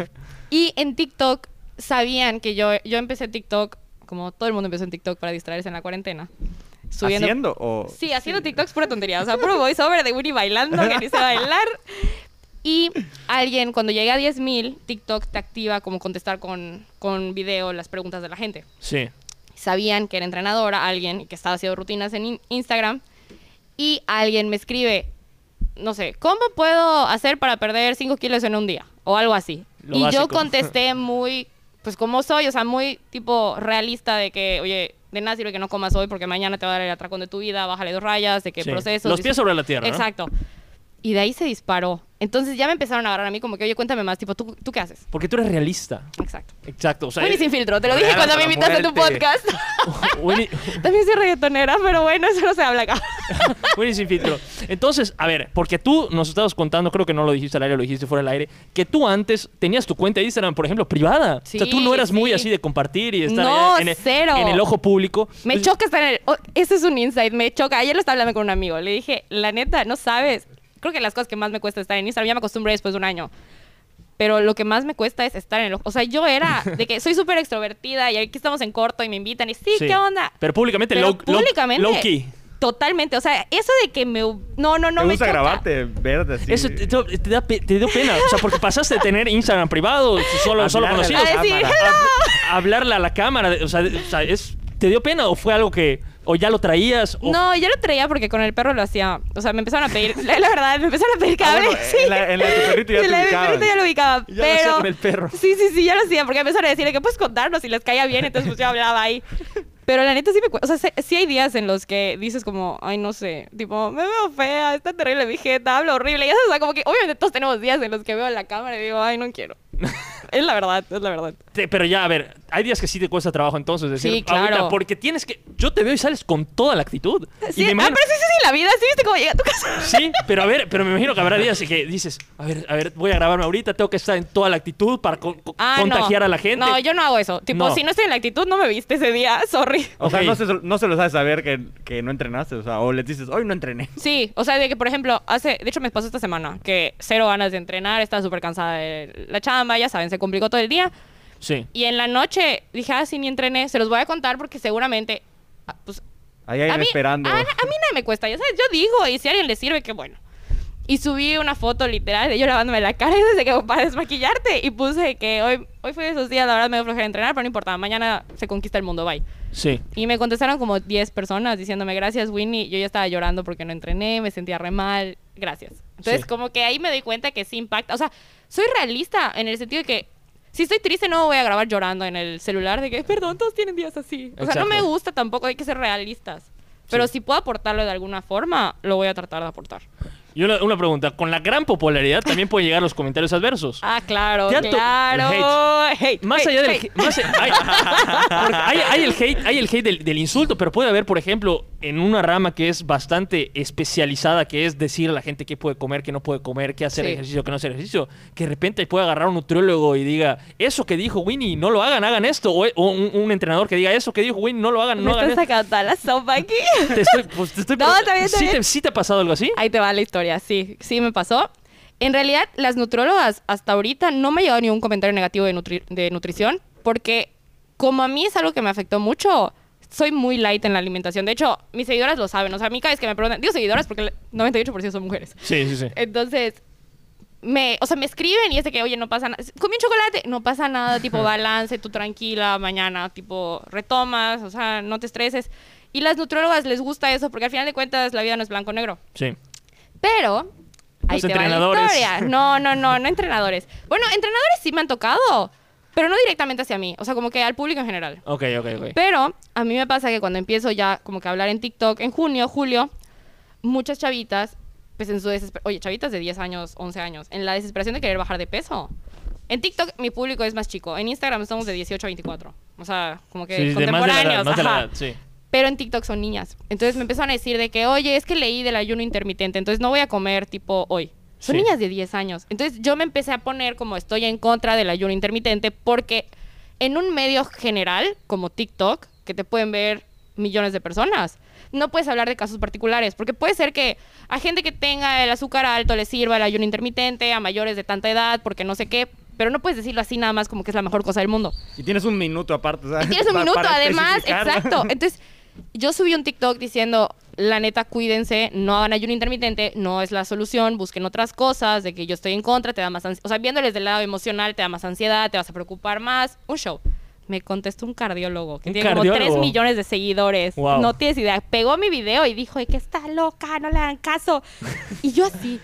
y en TikTok sabían que yo, yo empecé TikTok, como todo el mundo empezó en TikTok para distraerse en la cuarentena. Subiendo, ¿Haciendo o...? Sí, haciendo TikToks pura tontería. O sea, puro voiceover de Winnie bailando, que ni sé bailar. Y alguien, cuando llegué a 10.000, TikTok te activa como contestar con, con video las preguntas de la gente. Sí. Sabían que era entrenadora, alguien que estaba haciendo rutinas en in- Instagram. Y alguien me escribe, no sé, ¿cómo puedo hacer para perder 5 kilos en un día? O algo así. Lo y yo contesté muy, pues como soy, o sea, muy tipo realista de que, oye, de nada sirve que no comas hoy porque mañana te va a dar el atracón de tu vida, bájale dos rayas, de que Sí. procesos. Los pies sobre la tierra. ¿no? Y de ahí se disparó. Entonces ya me empezaron a agarrar a mí como que, oye, cuéntame más, tipo, ¿tú, ¿tú qué haces? Porque tú eres realista. Exacto. Exacto. O sea, Winnie sin filtro, te lo dije cuando me invitaste a tu podcast. Winnie, También soy reggaetonera, pero bueno, eso no se habla acá. Winnie sin filtro. Entonces, a ver, porque tú nos estabas contando, creo que no lo dijiste al aire, lo dijiste fuera del aire, que tú antes tenías tu cuenta de Instagram, por ejemplo, privada. o sea, tú no eras muy sí. así de compartir y estar No, en, el, cero. en el ojo público. Me choca estar en el... oh, ese es un insight, me choca. Ayer lo estaba hablando con un amigo. Le dije, la neta, no sabes. Creo que las cosas que más me cuesta estar en Instagram, ya me acostumbré después de un año. pero lo que más me cuesta es estar en el... O sea, yo era de que soy súper extrovertida y aquí estamos en corto y me invitan y sí, Sí. ¿qué onda? Pero públicamente, Pero low, públicamente, low key. Totalmente, o sea, eso de que me... No, no, no Me me gusta choca. grabarte, verte así. Eso te, te- te da, te dio pena. O sea, porque pasaste de tener Instagram privado, solo, solo conocidos, A decir, a- hablarle a la cámara. O sea, o sea, es, ¿te dio pena o fue algo que o ya lo traías? O, No, yo lo traía porque con el perro lo hacía. O sea, me empezaron a pedir, la, la verdad, me empezaron a pedir Ah, cable. bueno, sí. en la- en la de tu perrito ya En te la perrito ya lo ubicaba. Ya lo hacía pero. con el perro. Sí, sí, sí, ya lo hacía. Porque empezaron a decirle que puedes contarnos si les caía bien. Entonces, pues yo hablaba ahí. Pero la neta sí me cuesta. O sea, sí- sí hay días en los que dices como, ay, no sé, tipo, me veo fea, está terrible mi jeta, hablo horrible. Y eso, o sea, como que obviamente todos tenemos días en los que veo la cámara y digo, ay, no quiero. es la verdad, es la verdad. te- pero ya, a ver, hay días que sí te cuesta trabajo entonces decir, Sí, claro. ahorita, porque tienes que, yo te veo y sales con toda la actitud. Sí, y me ah, imagino- pero sí, sí, sí, la vida, sí, viste cómo llega a tu casa. Sí, pero a ver, pero me imagino que habrá días en que dices, a ver, a ver, voy a grabarme ahorita, tengo que estar en toda la actitud para co- co- Ah, contagiar no. a la gente. No, yo no hago eso. Tipo, No. si no estoy en la actitud, no me viste ese día, sorry. O sea, Ok. no se, no se lo sabes saber que, que no entrenaste. O sea, o les dices, hoy no entrené. Sí, o sea, de que, por ejemplo, hace, de hecho me pasó esta semana, que cero ganas de entrenar, estaba súper cansada de la chamba, ya saben, se complicó todo el día. Sí. Y en la noche dije, ah, sí, ni entrené, se los voy a contar porque seguramente, ah, pues, Ahí hay a mí, esperando. A, a mí nada me cuesta, ya sabes, yo digo, y si a alguien le sirve, qué bueno. Y subí una foto literal de yo lavándome la cara y desde que para desmaquillarte y puse que hoy, hoy fue de esos días, la verdad me dio flojera entrenar, pero no importa, mañana se conquista el mundo, bye. Sí. Y me contestaron como 10 personas diciéndome gracias, Winnie. Yo ya estaba llorando porque no entrené, me sentía re mal. Gracias. Entonces, Sí. como que ahí me doy cuenta que sí impacta. O sea, soy realista en el sentido de que si estoy triste, no voy a grabar llorando en el celular de que, perdón, todos tienen días así. O sea, no me gusta tampoco, hay que ser realistas. Pero Sí. si puedo aportarlo de alguna forma, lo voy a tratar de aportar. Y una, una pregunta, con la gran popularidad también pueden llegar los comentarios adversos. Ah, claro, ¿Te ha to- claro. Hate, Más hate, allá del hate. más hay, porque hay, hay el hate, hay el hate del, del insulto, pero puede haber, por ejemplo, en una rama que es bastante especializada, que es decir a la gente qué puede comer, qué no puede comer, qué hacer Sí. ejercicio, qué no hacer ejercicio, que de repente puede agarrar un nutriólogo y diga, eso que dijo Winnie, no lo hagan, hagan esto, o, o un, un entrenador que diga, eso que dijo Winnie, no lo hagan, Me no hagan estás esto. sacando toda la sopa aquí. Te estoy, pues, te estoy No, está bien, está ¿Sí, bien. Te, sí te ha pasado algo así? Ahí te va la historia, sí, sí me pasó. En realidad, las nutrólogas hasta ahorita no me ha llegado ningún comentario negativo de, nutri- de nutrición, porque como a mí es algo que me afectó mucho, soy muy light en la alimentación. De hecho, mis seguidoras lo saben. O sea, a mí cada vez que me preguntan, digo seguidoras porque el 98% son mujeres. Sí, sí, sí. Entonces, me, o sea, me escriben y es de que, oye, no pasa nada. Comí un chocolate, no pasa nada, tipo, balance, tú tranquila, mañana, tipo, retomas, o sea, no te estreses. Y las nutrólogas les gusta eso porque al final de cuentas la vida no es blanco o negro. Sí. Pero. Ahí Los te va la entrenadores. historia. No, no, no, no entrenadores. Bueno, entrenadores sí me han tocado, pero no directamente hacia mí. O sea, como que al público en general. Ok, ok, ok. Pero a mí me pasa que cuando empiezo ya como que a hablar en TikTok, en junio, julio, muchas chavitas, pues en su desesperación, oye, chavitas de 10 años, 11 años, en la desesperación de querer bajar de peso. En TikTok mi público es más chico, en Instagram estamos de 18 a 24. O sea, como que Sí, de más de la edad, contemporáneos. más de la ajá. edad, sí. Pero en TikTok son niñas. Entonces me empezaron a decir de que, oye, es que leí del ayuno intermitente, entonces no voy a comer tipo hoy. Son Sí. niñas de 10 años. Entonces yo me empecé a poner como estoy en contra del ayuno intermitente porque en un medio general como TikTok, que te pueden ver millones de personas, no puedes hablar de casos particulares, porque puede ser que a gente que tenga el azúcar alto le sirva el ayuno intermitente, a mayores de tanta edad, porque no sé qué, pero no puedes decirlo así nada más como que es la mejor cosa del mundo. Y tienes un minuto aparte, ¿sabes? Y tienes un Pa- minuto, además, especificar. exacto. Entonces, yo subí un TikTok diciendo, la neta, cuídense, no hagan ayuno intermitente, no es la solución, busquen otras cosas, de que yo estoy en contra, te da más ansiedad. O sea, viéndoles del lado emocional, te da más ansiedad, te vas a preocupar más. Un show. Me contestó un cardiólogo que ¿Un tiene como cardiólogo? 3 millones de seguidores. Wow. No tienes idea. Pegó mi video y dijo, "Ay, que está loca, no le hagan caso. Y yo así.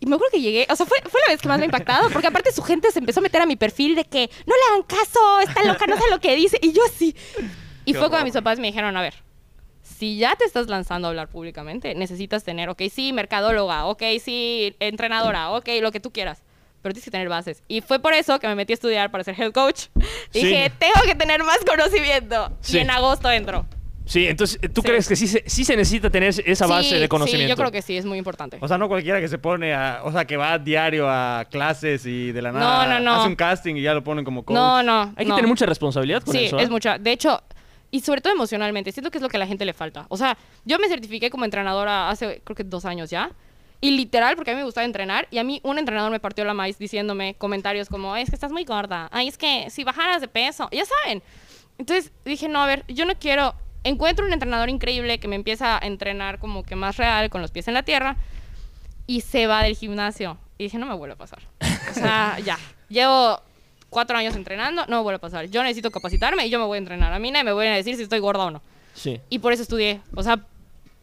Y me acuerdo que llegué, o sea, fue, fue la vez que más me ha impactado, porque aparte su gente se empezó a meter a mi perfil de que no le hagan caso, está loca, no sé lo que dice. Y yo así. Y fue cuando mis papás me dijeron, a ver, si ya te estás lanzando a hablar públicamente, necesitas tener, ok, sí, mercadóloga, ok, sí, entrenadora, ok, lo que tú quieras. Pero tienes que tener bases. Y fue por eso que me metí a estudiar para ser health coach. Sí. Dije, tengo que tener más conocimiento. Sí. Y en agosto entro. Sí, entonces, ¿tú Sí. crees que sí se, sí se necesita tener esa base Sí, de conocimiento? Sí, yo creo que sí, es muy importante. O sea, no cualquiera que se pone a... O sea, que va diario a clases y de la No, nada no, no. hace un casting y ya lo ponen como coach. No, no. Hay que no. tener mucha responsabilidad con Sí, eso. ¿eh? es mucha. De hecho, y sobre todo emocionalmente, siento que es lo que a la gente le falta. O sea, yo me certifiqué como entrenadora hace, creo que dos años ya. Y literal, porque a mí me gustaba entrenar, y a mí un entrenador me partió la maíz diciéndome comentarios como, es que estás muy gorda, ay, es que si bajaras de peso, ya saben. Entonces dije, no, a ver, yo no quiero, encuentro un entrenador increíble que me empieza a entrenar como que más real, con los pies en la tierra, y se va del gimnasio. Y dije, no me vuelve a pasar. O sea, ya, llevo cuatro años entrenando, no me vuelve a pasar. Yo necesito capacitarme y yo me voy a entrenar. A mí nadie me voy a decir si estoy gorda o no. Sí. Y por eso estudié, o sea,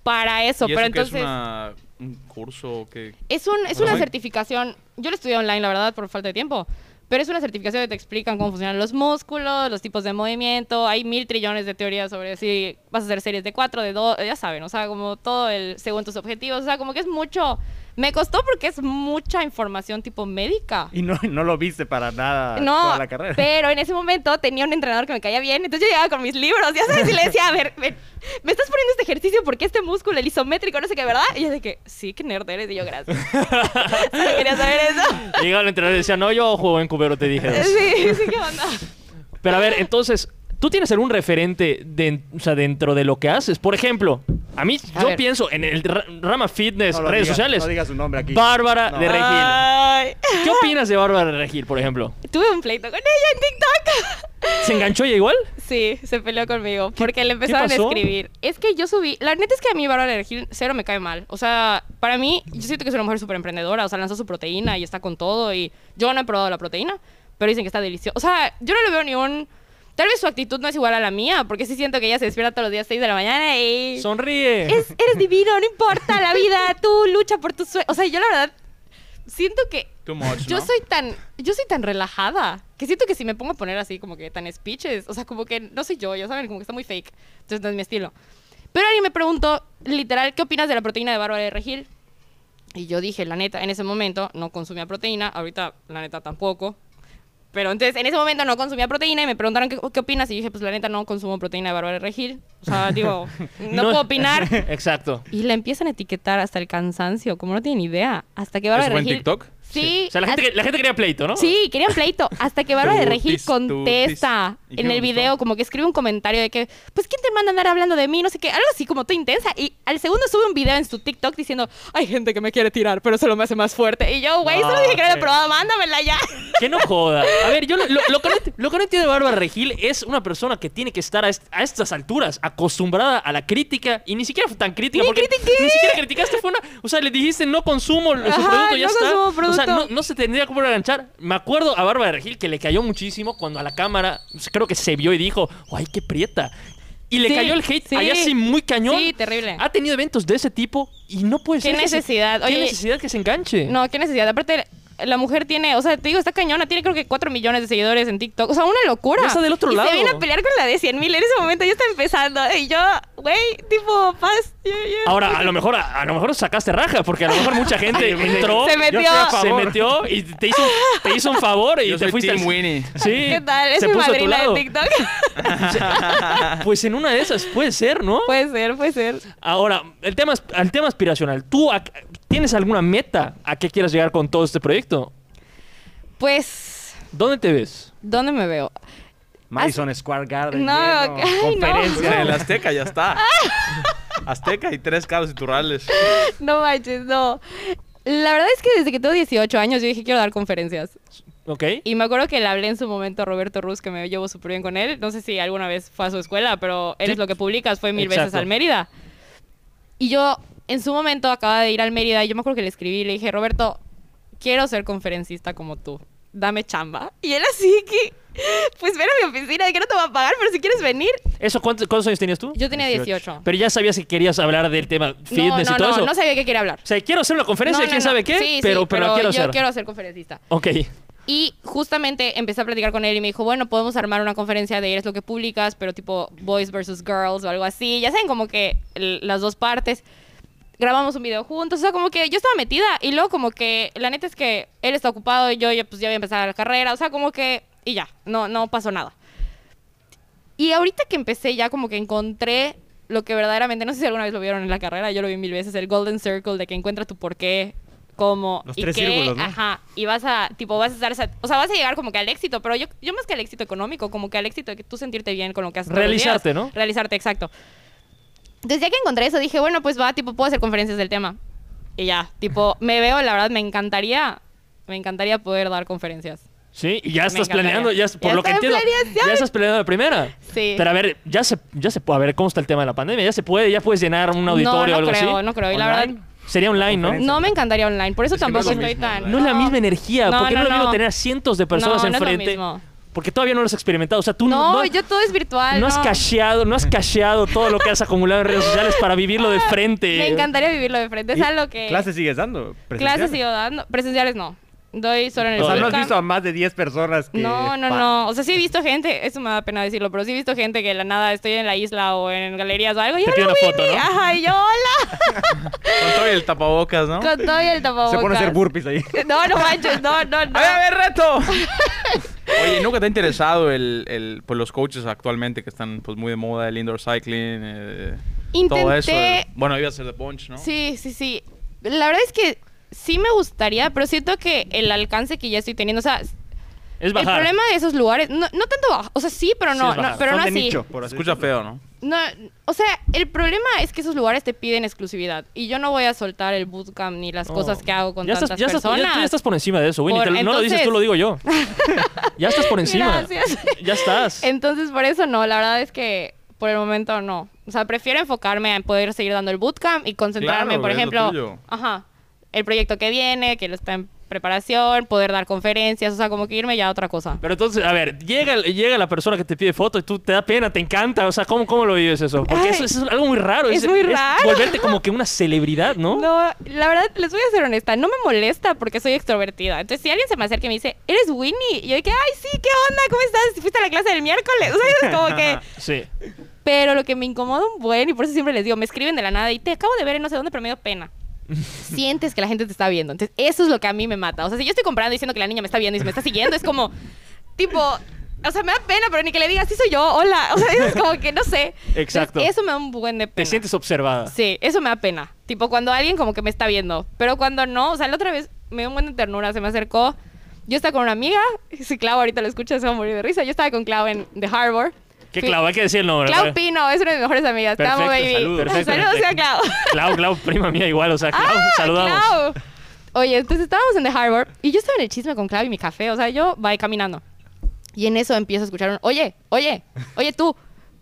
para eso, ¿Y eso pero entonces... es una- un curso que Es, un, es una certificación. Yo lo estudié online, la verdad, por falta de tiempo. Pero es una certificación que te explican cómo funcionan los músculos, los tipos de movimiento. Hay mil trillones de teorías sobre si vas a hacer series de cuatro, de dos, ya saben, o sea, como todo el según tus objetivos. O sea, como que es mucho. Me costó porque es mucha información tipo médica. Y no, no lo viste para nada No, toda la carrera. pero en ese momento tenía un entrenador que me caía bien, entonces yo llegaba con mis libros, ya sabes, y le decía, a ver, ven, me estás poniendo este ejercicio porque este músculo, el isométrico, no sé qué, ¿verdad? Y yo de que, sí, qué nerd eres, y yo, gracias. Solo quería saber eso. Llegaba el entrenador y decía, no, yo juego en cubero, te dije. Sí, sí, qué onda. Pero a ver, entonces, ¿tú tienes algún referente de- o sea, dentro de lo que haces? Por ejemplo, a mí, A yo ver. pienso en el ra- rama fitness, No redes sociales. No digas su nombre aquí. Bárbara No. de Regil. Ay. ¿Qué opinas de Bárbara de Regil, por ejemplo? Tuve un pleito con ella en TikTok. ¿Se enganchó ella igual? Sí, se peleó conmigo porque le empezaron a escribir. Es que yo subí, la neta es que a mí Bárbara de Regil cero me cae mal. O sea, para mí, yo siento que es una mujer súper emprendedora, o sea, lanzó su proteína y está con todo y yo no he probado la proteína, pero dicen que está deliciosa. O sea, yo no le veo ni un... Tal vez su actitud no es igual a la mía, porque sí siento que ella se despierta todos los días 6 de la mañana y... Sonríe. Es, eres divino, no importa la vida, tú lucha por tus sueños. O sea, yo la verdad siento que too much, yo ¿no? soy tan yo soy tan relajada que siento que si me pongo a poner así como que tan speeches, o sea, como que no soy yo, ya saben, como que está muy fake. Entonces no es mi estilo. Pero alguien me preguntó, literal, ¿qué opinas de la proteína de Bárbara de Regil? Y yo dije, la neta, en ese momento no consumía proteína, ahorita la neta tampoco. Pero entonces en ese momento no consumía proteína y me preguntaron qué, qué opinas y dije, pues la neta no consumo proteína de Bárbara de Regil. O sea, digo, no, puedo opinar. Exacto. Y la empiezan a etiquetar hasta el cansancio, como no tienen idea. Hasta que ¿Eso Bárbara fue de en Regil... TikTok? Sí. O sea, la gente, la gente quería pleito, ¿no? Sí, querían pleito. Hasta que Bárbara de Regil contesta tutis. ¿Y qué en el video, como que escribe un comentario de que, pues, ¿quién te manda a andar hablando de mí? No sé qué, algo así como tú intensa. Y al segundo sube un video en su TikTok diciendo, hay gente que me quiere tirar, pero solo me hace más fuerte. Y yo, güey, solo dije que era sí. probado, mándamela ya. Que no joda. A ver, yo lo, lo- lo que no, lo que no entiendo de Bárbara Regil es una persona que tiene que estar a, est- a estas alturas acostumbrada a la crítica y ni siquiera fue tan crítica Ni porque critiqué. ni siquiera criticaste fue una, o sea, le dijiste no consumo su Ajá, producto ya no está. consumo O sea, no, no se tendría cómo enganchar. Me acuerdo a Bárbara Regil que le cayó muchísimo cuando a la cámara sea, creo que se vio y dijo, "Ay, qué prieta." Y le Sí, cayó el hate sí. allá así muy cañón. Sí, terrible. Ha tenido eventos de ese tipo y no puede ¿Qué ser. que se- necesidad? ¿Qué Oye, necesidad que se enganche? No, qué necesidad. Aparte, la mujer tiene, o sea, te digo, está cañona, tiene creo que 4 millones de seguidores en TikTok. O sea, una locura. Ya está del otro y lado. se viene a pelear con la de 100 mil. En ese momento ya está empezando. Y yo, güey, tipo, paz. yo- yo- Ahora, a lo mejor, a, a lo mejor sacaste raja, porque a lo mejor mucha gente entró, Se metió. Se metió y te hizo, te hizo un favor y Yo te soy fuiste Team Winnie. Sí, ¿Qué tal? Es se mi puso madrina lado. de TikTok. Pues en una de esas puede ser, ¿no? puede ser, puede ser. Ahora, el tema, es- al tema aspiracional. ¿Tú tienes alguna meta a qué quieras llegar con todo este proyecto? Pues, ¿Dónde te ves? ¿dónde me veo? Madison Square Garden. No, lleno, ay, no. conferencia. En el Azteca ya está. Azteca y tres carros y turrales. No manches, no. La verdad es que desde que tengo 18 años yo dije quiero dar conferencias. ¿Ok? Y me acuerdo que le hablé en su momento a Roberto Ruz, que me llevo súper bien con él. No sé si alguna vez fue a su escuela, pero Eres Sí. lo que publicas fue mil veces al Mérida. Y yo en su momento acababa de ir al Mérida y yo me acuerdo que le escribí y le dije, Roberto, quiero ser conferencista como tú. Dame chamba. Y él así que, pues ven a mi oficina, que no te voy a pagar, pero si quieres venir. ¿Eso cuántos, cuántos años tenías tú? Yo tenía 18. 18. Pero ya sabías que querías hablar del tema No, fitness no, y todo no, eso. no sabía de qué quiere hablar. O sea, quiero hacer una conferencia, No, no, quién no. sabe qué, Sí, sí, pero, pero, quiero yo hacer. quiero ser conferencista. Ok. Y justamente empecé a platicar con él y me dijo, bueno, podemos armar una conferencia de eres lo que publicas, pero tipo boys versus girls o algo así. Ya saben, como que las dos partes. Grabamos un video juntos, o sea, como que yo estaba metida y luego como que la neta es que él está ocupado y yo ya pues ya voy a empezar la carrera, o sea, como que y ya, no no pasó nada. Y ahorita que empecé ya como que encontré lo que verdaderamente, no sé si alguna vez lo vieron en la carrera, yo lo vi mil veces, el Golden Circle de que encuentra tu porqué, cómo Los y tres qué, círculos, ¿no? ajá, y vas a, tipo, vas a estar, o sea, vas a llegar como que al éxito, pero yo, yo más que al éxito económico, como que al éxito de que tú sentirte bien con lo que haces. Realizarte, ¿no? Realizarte, exacto. Desde ya que encontré eso, dije, bueno, pues va, tipo, puedo hacer conferencias del tema. Y ya, tipo, me veo, la verdad, me encantaría, me encantaría poder dar conferencias. Sí, y ya Me estás encantaría. planeando, ya, por Ya lo que entiendo, ya estás planeando la primera. Sí. Pero a ver, ya se, ya se puede, a ver, ¿cómo está el tema de la pandemia? Ya se puede, ya puedes llenar un auditorio no, o no algo creo, así. no creo. Y la verdad. Sería online, ¿no? No me encantaría online. Por eso Es que no tampoco es estoy mismo, tan... No es la misma energía, No, porque no, no, es lo mismo no. tener a cientos de personas No, no es lo enfrente. mismo. Porque todavía no lo has experimentado. O sea, tú No, no, yo todo es virtual. no has no. casheado, no has casheado todo lo que has acumulado en redes sociales para vivirlo de frente. Me encantaría vivirlo de frente. Es ¿Y algo que... ¿Clases sigues dando? Clases sigo dando. Presenciales no. Doy solo en el O sea, ¿no has visto a más de 10 personas que... No, no, no. O sea, sí he visto gente, eso me da pena decirlo, pero sí he visto gente que de la nada estoy en la isla o en galerías o algo. Y Te hola, pide una foto. ¿no? Ajá, y yo, hola. Con todo y el tapabocas, ¿no? Con todo y el tapabocas. Se pone a hacer burpees ahí. No, no manches, no, no, no. ¡A ver, a ver, reto! Oye, ¿nunca te ha interesado el, el, pues, los coaches actualmente que están pues, muy de moda, el indoor cycling, eh, todo eso? El- bueno, iba a ser de punch, ¿no? Sí, sí, sí. La verdad es que sí me gustaría, pero siento que el alcance que ya estoy teniendo, o sea, Es el bajar. problema de esos lugares, no, no tanto bajo, o sea, sí, pero no, bajar. pero Son no de así. nicho, por así Escucha feo, ¿no? No, o sea, el problema es que esos lugares te piden exclusividad y yo no voy a soltar el bootcamp ni las cosas que hago con ya tantas estás, ya estás- ya- personas. tú ya estás por encima de eso, Winnie. Por- Te lo- no lo dices tú, lo digo yo. ya estás por encima. Gracias. Ya estás. Entonces, por eso no, la verdad es que por el momento no. O sea, prefiero enfocarme en poder seguir dando el bootcamp y concentrarme, Claro, por ejemplo, ajá, el proyecto que viene, que lo está en preparación, poder dar conferencias, o sea, como que irme ya a otra cosa. Pero entonces, a ver, llega, llega la persona que te pide foto y tú te da pena, te encanta. O sea, ¿cómo, cómo lo vives eso? Porque Ay, eso, eso es algo muy raro. es muy raro. volverte como que una celebridad, ¿no? No, la verdad, les voy a ser honesta, no me molesta porque soy extrovertida. Entonces, si alguien se me acerca y me dice, ¿eres Winnie? Y yo dije, ay, sí, ¿qué onda? ¿Cómo estás? ¿Fuiste a la clase del miércoles? O sea, es como que... Sí. Pero lo que me incomoda un buen, y por eso siempre les digo, me escriben de la nada y te acabo de ver en no sé dónde, pero me dio pena. Sientes que la gente te está viendo. Entonces, eso es lo que a mí me mata. O sea, si yo estoy comprando diciendo que la niña me está viendo y se me está siguiendo, es como, tipo, o sea, me da pena, pero ni que le diga, sí soy yo, hola. O sea, eso es como que no sé. Entonces, Exacto. eso me da un buen de pena. Te sientes observada. Sí, eso me da pena. Tipo, cuando alguien como que me está viendo. Pero cuando no, o sea, la otra vez me dio un buen de ternura, se me acercó. Yo estaba con una amiga, si Clau ahorita lo escucha se va a morir de risa. Yo estaba con Clau en The Harbor. ¿Qué Clau? Hay que decir el nombre. Clau ¿no? Pino es una de mis mejores amigas. Te amo, Perfecto, baby. saludos. Perfecto, Saludos a perfecto. Clau. Clau, Clau, prima mía igual. O sea, Clau, Ah, saludamos. Clau. Oye, entonces estábamos en The Harbor y yo estaba en el chisme con Clau y mi café. O sea, yo voy caminando. Y en eso empiezo a escuchar un, oye, oye, oye tú.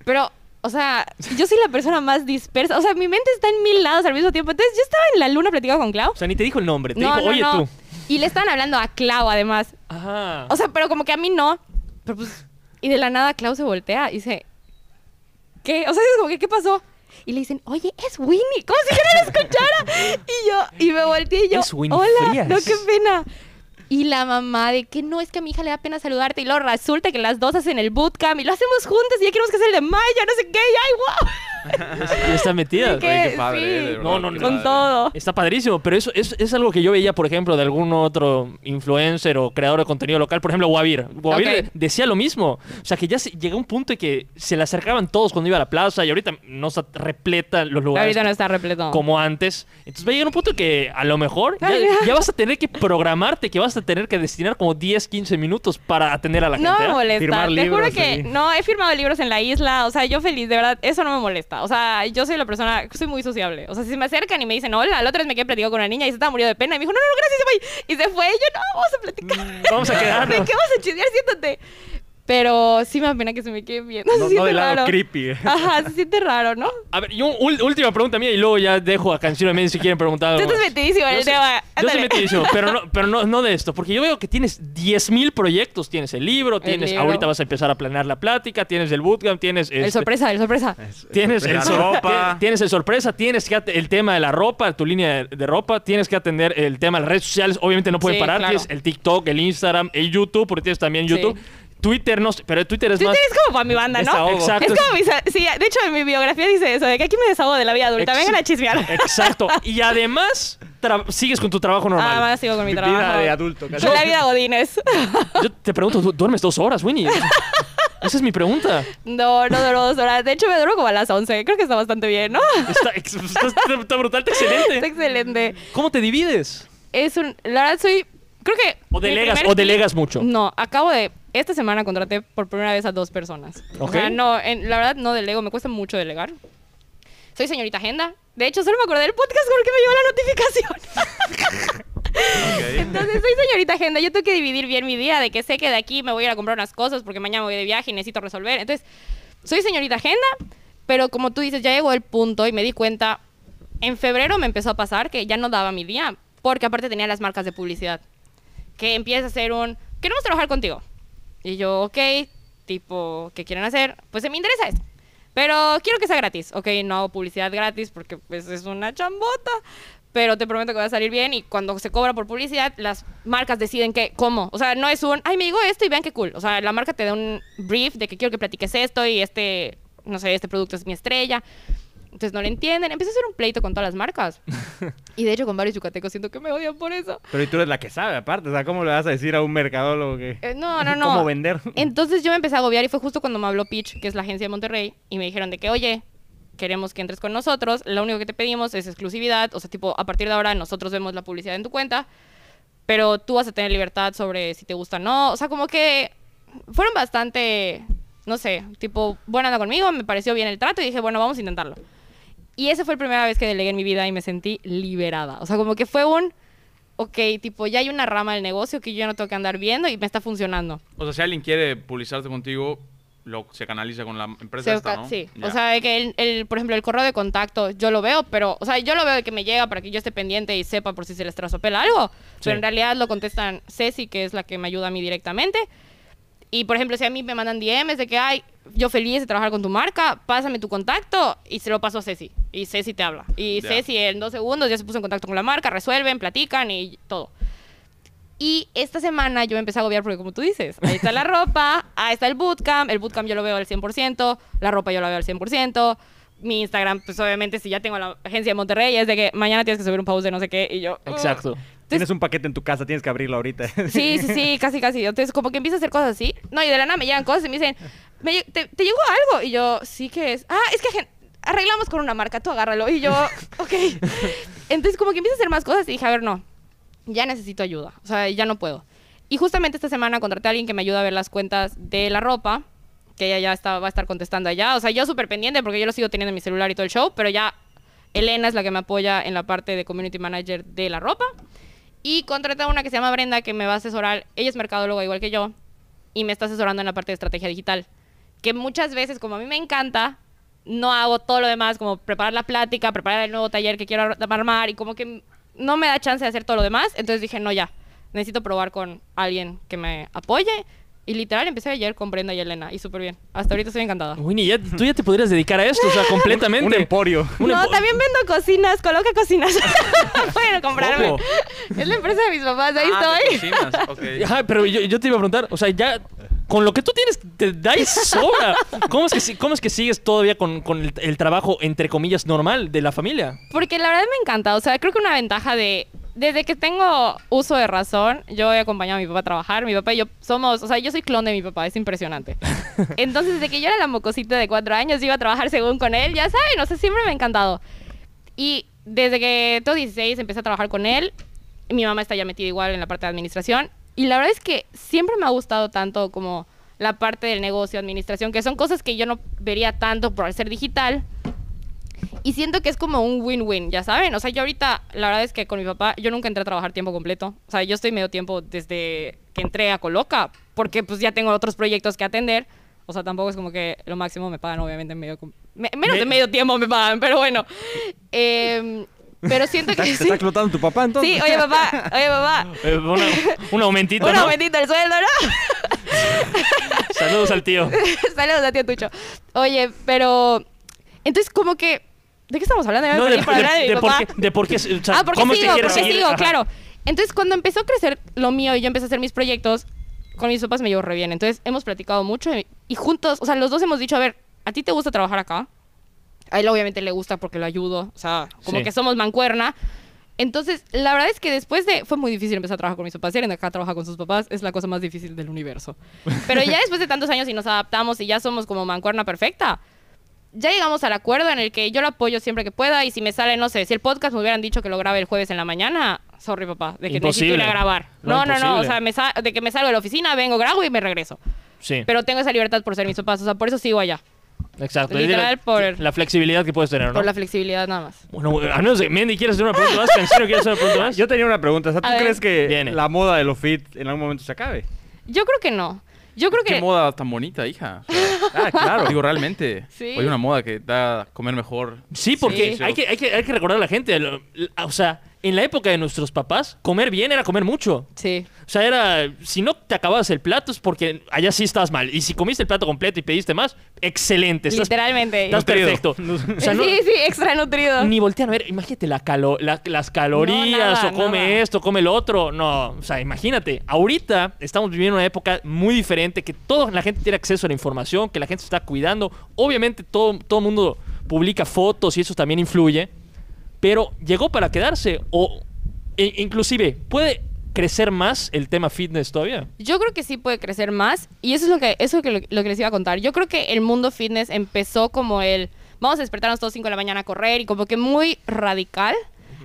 Pero, o sea, yo soy la persona más dispersa. O sea, mi mente está en mil lados al mismo tiempo. Entonces yo estaba en la luna platicando con Clau. O sea, ni te dijo el nombre. Te no, dijo, no, oye no. tú. Y le estaban hablando a Clau, además. Ajá. O sea, pero como que a mí no. Pero pues, y de la nada Clau se voltea y dice, ¿qué? O sea, es como que, ¿qué pasó? Y le dicen, oye, es Winnie, como si yo no la escuchara. Y yo, y me volteé y yo, Es Winnie hola, Frías. no, qué pena. Y la mamá de que no, es que a mi hija le da pena saludarte. Y luego resulta que las dos hacen el bootcamp y lo hacemos juntas y ya queremos que sea el de Maya, no sé qué. Y ay, wow. Ya está metida. ¿Qué? Oye, qué padre, Sí. No, no, qué. Con padre. todo. Está padrísimo, pero eso es, es algo que yo veía, por ejemplo, de algún otro influencer o creador de contenido local, por ejemplo, Guavir. Guavir decía lo mismo. O sea, que ya se, llegó un punto en que se le acercaban todos cuando iba a la plaza y ahorita no está repleta los lugares Ahorita no está repleto. como antes. Entonces va a llegar un punto que a lo mejor ya, Ay, ya. ya vas a tener que programarte, que vas a tener que destinar como 10, 15 minutos para atender a la No gente. me molesta. Firmar Te juro libros, que sí. no, he firmado libros en la isla. O sea, yo feliz, de verdad, eso no me molesta. O sea, yo soy la persona, soy muy sociable. O sea, si se me acercan y me dicen hola, la otra vez me quedé platicando con una niña y se estaba muriendo de pena. Y me dijo, no, no, no, gracias, se. Y se fue. Y yo, no, vamos a platicar. Vamos a quedarnos. ¿De qué vamos a chismear? Siéntate. Pero sí me da pena que se me queden viendo. No, no del lado raro. creepy. Ajá, se siente raro, ¿no? A ver, y un- última pregunta mía y luego ya dejo a Canción en medio si quieren preguntar Tú algo estás más. metidísimo en Yo el tema. Yo Ándale. metidísimo, pero, no, pero no, no de esto, porque yo veo que tienes 10.000 proyectos. Tienes el libro, tienes libro. ahorita vas a empezar a planear la plática, tienes el bootcamp, tienes... El este, sorpresa, el sorpresa. Tienes el, La sor- ropa. ti- Tienes el sorpresa, tienes que el tema de la ropa, tu línea de, de ropa, tienes que atender el tema de las redes sociales, obviamente no pueden Sí, parar, claro. tienes el TikTok, el Instagram, el YouTube, porque tienes también Sí. Twitter no, sé, pero Twitter es Twitter más... es como para mi banda, ¿no? Desahogo. Exacto. Es como mi... Sí, de hecho en mi biografía dice eso, de que aquí me desahogo de la vida adulta. Ex- Vengan a chismear. Exacto. Y además, tra- sigues con tu trabajo normal. Ah, ahora sigo con mi Vida trabajo. de adulto. casi. Con la vida godines. Yo te pregunto, ¿du- ¿duermes dos horas, Winnie? Esa es mi pregunta. No, no duermo dos horas. De hecho, me duermo como a las 11. Creo que está bastante bien, ¿no? Está, ex- está- está- está brutal, está excelente. Está excelente. ¿Cómo te divides? Es un... La verdad, soy... Creo que... ¿O delegas, primer o delegas mucho? No, acabo de... Esta semana contraté por primera vez a dos personas. O Ok. sea, no, en- la verdad no delego, me cuesta mucho delegar. Soy señorita Agenda. De hecho, solo me acordé del podcast porque me llegó la notificación. Entonces, soy señorita Agenda. Yo tengo que dividir bien mi día de que sé que de aquí me voy a ir a comprar unas cosas porque mañana voy de viaje y necesito resolver. Entonces, soy señorita Agenda, pero como tú dices, ya llegó el punto y me di cuenta. En febrero me empezó a pasar que ya no daba mi día porque aparte tenía las marcas de publicidad. Que empieza a ser un, queremos trabajar contigo. Y yo, ok, tipo, ¿qué quieren hacer? Pues se me interesa esto. Pero quiero que sea gratis. Ok, no hago publicidad gratis porque pues es una chambota. Pero te prometo que va a salir bien y cuando se cobra por publicidad, las marcas deciden que, cómo. O sea, no es un, ay, me digo esto y vean qué cool. O sea, la marca te da un brief de que quiero que platiques esto y este, no sé, este producto es mi estrella. Entonces no le entienden. Empieza a hacer un pleito con todas las marcas. y de hecho con varios yucatecos siento que me odian por eso. Pero y tú eres la que sabe, aparte. O sea, ¿cómo le vas a decir a un mercadólogo que... Eh, no, no, no. ¿Cómo vender? Entonces yo me empecé a agobiar y fue justo cuando me habló Pitch, que es la agencia de Monterrey, y me dijeron de que, oye, queremos que entres con nosotros, lo único que te pedimos es exclusividad, o sea, tipo, a partir de ahora nosotros vemos la publicidad en tu cuenta, pero tú vas a tener libertad sobre si te gusta o no, o sea, como que fueron bastante, no sé, tipo, buena onda conmigo, me pareció bien el trato y dije, bueno, vamos a intentarlo. Y esa fue la primera vez que delegué en mi vida y me sentí liberada, o sea, como que fue un... Ok, tipo, ya hay una rama del negocio que yo ya no tengo que andar viendo y me está funcionando. O sea, si alguien quiere publicizarte contigo, lo, se canaliza con la empresa Se esta, ¿no? Sí, Ya. o sea, que el, el- por ejemplo, el correo de contacto yo lo veo, pero, o sea, yo lo veo de que me llega para que yo esté pendiente y sepa por si se les trasopela algo. Pero en realidad lo contestan Ceci, que es la que me ayuda a mí directamente. Y, por ejemplo, si a mí me mandan DMs de que, ay, yo feliz de trabajar con tu marca, pásame tu contacto y se lo paso a Ceci. Y Ceci te habla. Y Ya. Ceci en dos segundos ya se puso en contacto con la marca, resuelven, platican y todo. Y esta semana yo me empecé a agobiar porque, como tú dices, ahí está la ropa, ahí está el bootcamp, el bootcamp yo lo veo al 100%, la ropa yo la veo al 100%, mi Instagram, pues obviamente si ya tengo la agencia de Monterrey, es de que mañana tienes que subir un post de no sé qué y yo... Exacto. Tienes un paquete en tu casa, tienes que abrirlo ahorita. Sí, sí, sí, casi, casi. Entonces, como que empiezo a hacer cosas así. No, y de la nada me llegan cosas y me dicen, "Me te, te llegó algo? Y yo, sí, que es? Ah, es que arreglamos con una marca, tú agárralo. Y yo, ok. Entonces, como que empiezo a hacer más cosas y dije, a ver, no, ya necesito ayuda. O sea, ya no puedo. Y justamente esta semana contraté a alguien que me ayuda a ver las cuentas de la ropa, que ella ya está, va a estar contestando allá. O sea, yo súper pendiente porque yo lo sigo teniendo en mi celular y todo el show, pero ya Elena es la que me apoya en la parte de community manager de la ropa. Y contraté a una que se llama Brenda que me va a asesorar. Ella es mercadóloga igual que yo y me está asesorando en la parte de estrategia digital. Que muchas veces, como a mí me encanta, no hago todo lo demás, como preparar la plática, preparar el nuevo taller que quiero ar- armar y como que no me da chance de hacer todo lo demás. Entonces dije, no, ya, necesito probar con alguien que me apoye. Y literal empecé ayer con Brenda y Elena y súper bien. Hasta ahorita estoy encantada. Winnie, ya, tú ya te podrías dedicar a esto, o sea, completamente. un emporio. Un no, empo- también vendo cocinas, coloca cocinas. Pueden comprarme. ¿Cómo? Es la empresa de mis papás, ahí Ah, estoy. cocinas. Ajá, pero yo, yo te iba a preguntar, o sea, ya con lo que tú tienes te da y sobra. ¿Cómo es que, cómo es que sigues todavía con, con el, el trabajo, entre comillas, normal de la familia? Porque la verdad me encanta. O sea, creo que una ventaja de. Desde que tengo uso de razón, yo he acompañado a mi papá a trabajar. Mi papá y yo somos. O sea, yo soy clon de mi papá, es impresionante. Entonces, desde que yo era la mocosita de cuatro años, iba a trabajar según con él. Ya saben, o sea, siempre me ha encantado. Y desde que tengo 16 empecé a trabajar con él. Mi mamá está ya metida igual en la parte de administración. Y la verdad es que siempre me ha gustado tanto como la parte del negocio, administración, que son cosas que yo no vería tanto por ser digital. Y siento que es como un win-win, ya saben. O sea, yo ahorita, la verdad es que con mi papá, yo nunca entré a trabajar tiempo completo. O sea, yo estoy medio tiempo desde que entré a Coloca, porque pues ya tengo otros proyectos que atender. O sea, tampoco es como que lo máximo me pagan, obviamente, medio, me- menos de Me- medio tiempo me pagan, pero bueno. Em, pero siento ¿Te que está sí. explotando tu papá entonces? Sí, oye papá, oye papá. Eh, una- un aumentito, Un ¿no? aumentito el sueldo, ¿no? Saludos al tío. Saludos a tío Tucho. Oye, pero... Entonces, como que... ¿De qué estamos hablando? No, de, de de- de por qué, de por qué, o sea, ah, porque ¿cómo sigo, que quieres porque seguir? sigo, Ajá. claro. Entonces, cuando empezó a crecer lo mío y yo empecé a hacer mis proyectos, con mis papás me llevo re bien. Entonces, hemos platicado mucho y, juntos, o sea, los dos hemos dicho, a ver, ¿a ti te gusta trabajar acá? A él obviamente le gusta porque lo ayudo, o sea, como Sí. que somos mancuerna. Entonces, la verdad es que después de... Fue muy difícil empezar a trabajar con mis papás. Si alguien acá trabaja con sus papás, es la cosa más difícil del universo. Pero ya después de tantos años y nos adaptamos y ya somos como mancuerna perfecta, ya llegamos al acuerdo en el que yo lo apoyo siempre que pueda y si me sale, no sé, si el podcast me hubieran dicho que lo grabe el jueves en la mañana, sorry papá, de que necesito ir Imposible. a grabar. No, No, no, no, o imposible. sea, me sa- de que me salgo de la oficina, vengo, grabo y me regreso. Sí. Pero tengo esa libertad por ser mis papás, o sea, por eso sigo allá. Exacto. Literal la- por- la flexibilidad que puedes tener, ¿no? Por la flexibilidad nada más. Bueno, al menos eh, Mendy, ¿quieres hacer una pregunta más? ¿Cancino quiere hacer una pregunta más? Yo tenía una pregunta. O sea, ¿tú A ver. crees que Viene. la moda de lo fit en algún momento se acabe? Yo creo que no. Yo creo Qué que... moda tan bonita, hija. O sea, Ah, claro. digo, realmente. Sí. Hoy hay una moda que da a comer mejor. Sí, porque Sí. Hay, que, hay, que, hay que recordar a la gente. lo- O sea, en la época de nuestros papás, comer bien era comer mucho. Sí. O sea, era. Si no te acababas el plato es porque allá sí estabas mal. Y si comiste el plato completo y pediste más, excelente. Estás, Literalmente. estás Nutrido. perfecto. O sea, no- sí, sí, extra nutrido. Ni voltean a ver, imagínate la calo- la- las calorías, nada, o come nada. esto, come lo otro. No, o sea, imagínate. Ahorita estamos viviendo una época muy diferente, que toda la gente tiene acceso a la información, que la gente se está cuidando. Obviamente todo todo el mundo publica fotos y eso también influye. Pero llegó para quedarse. O e- inclusive, ¿puede crecer más el tema fitness todavía? Yo creo que sí puede crecer más y eso es lo que eso es lo, que- lo que les iba a contar. Yo creo que el mundo fitness empezó como el vamos a despertarnos todos 5 de la mañana a correr y como que muy radical.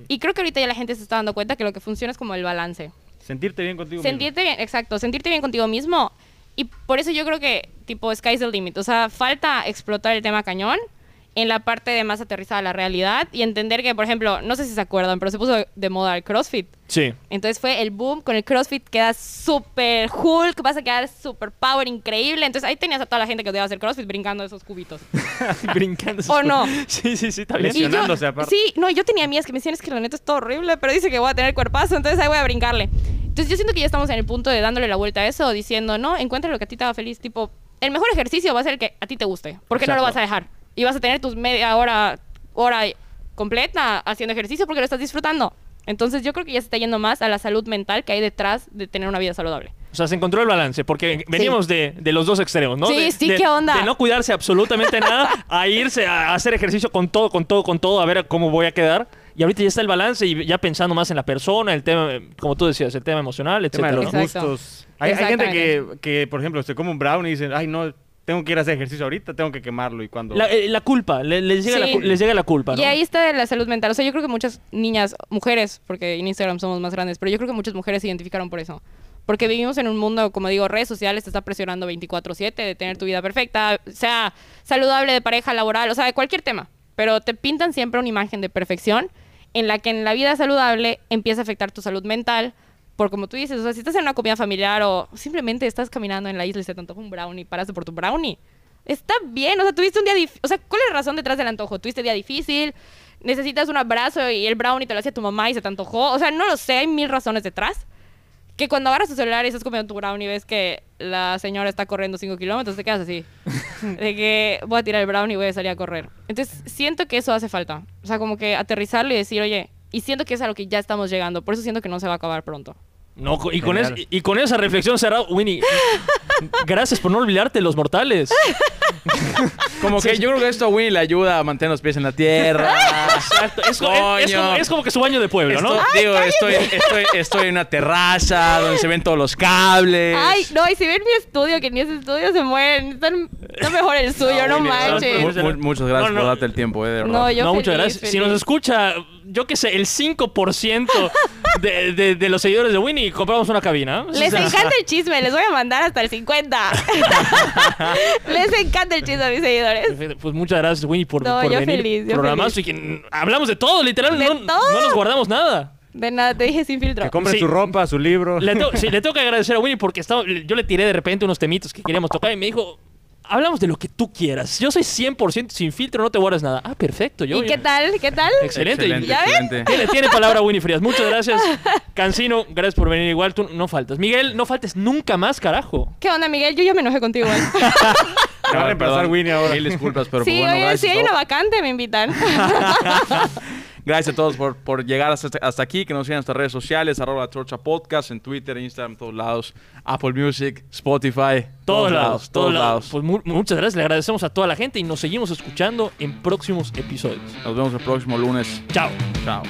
Y creo que ahorita ya la gente se está dando cuenta que lo que funciona es como el balance. Sentirte bien contigo mismo. Sentirte bien, exacto, sentirte bien contigo mismo. Y por eso yo creo que, tipo, sky's the limit. O sea, falta explotar el tema cañón en la parte de más aterrizada a la realidad y entender que, por ejemplo, no sé si se acuerdan, pero se puso de moda el CrossFit. Sí. Entonces fue el boom, con el CrossFit quedas súper Hulk, vas a quedar súper power, increíble. Entonces ahí tenías a toda la gente que odiaba hacer CrossFit brincando esos cubitos. Brincando. ¿O no? Sí, sí, sí, está aparte. Sí, no, yo tenía amigas que me decían es que la neta es todo horrible, pero dice que voy a tener cuerpazo, entonces ahí voy a brincarle. Entonces yo siento que ya estamos en el punto de dándole la vuelta a eso, diciendo, no, encuentra lo que a ti te haga feliz. Tipo, el mejor ejercicio va a ser el que a ti te guste, porque no lo vas a dejar. Y vas a tener tus media hora, hora completa haciendo ejercicio porque lo estás disfrutando. Entonces yo creo que ya se está yendo más a la salud mental que hay detrás de tener una vida saludable. O sea, se encontró el balance, porque veníamos de, de los dos extremos, ¿no? Sí, De- sí, de- ¿qué onda? De no cuidarse absolutamente nada, a irse a hacer ejercicio con todo, con todo, con todo, a ver cómo voy a quedar. Y ahorita ya está el balance y ya pensando más en la persona, el tema, como tú decías, el tema emocional, El tema etcétera. de los gustos. Hay, hay gente que, que, por ejemplo, se come un brownie y dicen, ay, no, tengo que ir a hacer ejercicio ahorita, tengo que quemarlo. Y cuando... La, eh, la culpa, le- les, llega Sí. la, les llega la culpa, ¿no? Y ahí está la salud mental. O sea, yo creo que muchas niñas, mujeres, porque en Instagram somos más grandes, pero yo creo que muchas mujeres se identificaron por eso. Porque vivimos en un mundo, como digo, redes sociales te está presionando 24/7 de tener tu vida perfecta, sea saludable de pareja, laboral, o sea, de cualquier tema. Pero te pintan siempre una imagen de perfección en la que en la vida saludable empieza a afectar tu salud mental. Por como tú dices, o sea, si estás en una comida familiar o simplemente estás caminando en la isla y se te antoja un brownie, paraste por tu brownie. Está bien, o sea, tuviste un día difícil. O sea, ¿cuál es la razón detrás del antojo? ¿Tuviste día difícil? ¿Necesitas un abrazo y el brownie te lo hacía tu mamá y se te antojó? O sea, no lo sé, hay mil razones detrás. Que cuando agarras tu celular y estás comiendo tu brownie y ves que la señora está corriendo 5 kilómetros, te quedas así. de que voy a tirar el brownie y voy a salir a correr. Entonces, siento que eso hace falta. O sea, como que aterrizarlo y decir, oye, y siento que es a lo que ya estamos llegando. Por eso siento que no se va a acabar pronto. No, y, con Genial. es- y con esa reflexión cerrada, Winnie, gracias por no olvidarte los mortales. Como que yo creo que esto a Winnie le ayuda a mantener los pies en la tierra. Exacto. Es, como, es como que su baño de pueblo, ¿no? Digo, estoy, estoy, estoy en una terraza donde se ven todos los cables. Ay, no, y si ven mi estudio, que ni ese estudio se mueren. Están, está mejor el suyo, no, Winnie, manches. mu- mu- muchas gracias No, no. por darte el tiempo, eh, de verdad. No, yo no, muchas feliz, gracias. Si feliz. nos escucha, yo qué sé, el 5% de, de- de los seguidores de Winnie, compramos una cabina. Les O sea, encanta el chisme, les voy a mandar hasta el 50. les encanta el chisme a mis seguidores. Pues muchas gracias, Winnie, por, No, por yo venir. feliz, yo programazo feliz. y que hablamos de todo, literal. De no, todo. no nos guardamos nada. De nada, te dije sin filtro. Que compre Sí. su ropa, su libro. Le, tengo- sí, le tengo que agradecer a Winnie porque estaba, yo le tiré de repente unos temitos que queríamos tocar y me dijo, hablamos de lo que tú quieras. Yo soy 100% sin filtro, no te guardas nada. Ah, perfecto. Yo, ¿Y qué tal? ¿Qué tal? Excelente. Excelente, ¿Ya ven? excelente. Tiene, tiene palabra Winnie Frías. Muchas gracias. Cancino, gracias por venir igual. Tú no faltas. Miguel, no faltes nunca más, carajo. ¿Qué onda, Miguel? Yo ya me enojé contigo. igual. Te va a reemplazar perdón. Winnie ahora. Mil disculpas, pero sí, pues, bueno, oye, gracias. si hay una vacante, me invitan. Gracias a todos por, por llegar hasta, hasta aquí. Que nos sigan en nuestras redes sociales, arroba la Torcha Podcast, en Twitter, Instagram, todos lados. Apple Music, Spotify. Todos lados, todos lados. lados. Pues mu- muchas gracias, le agradecemos a toda la gente y nos seguimos escuchando en próximos episodios. Nos vemos el próximo lunes. Chao. Chao.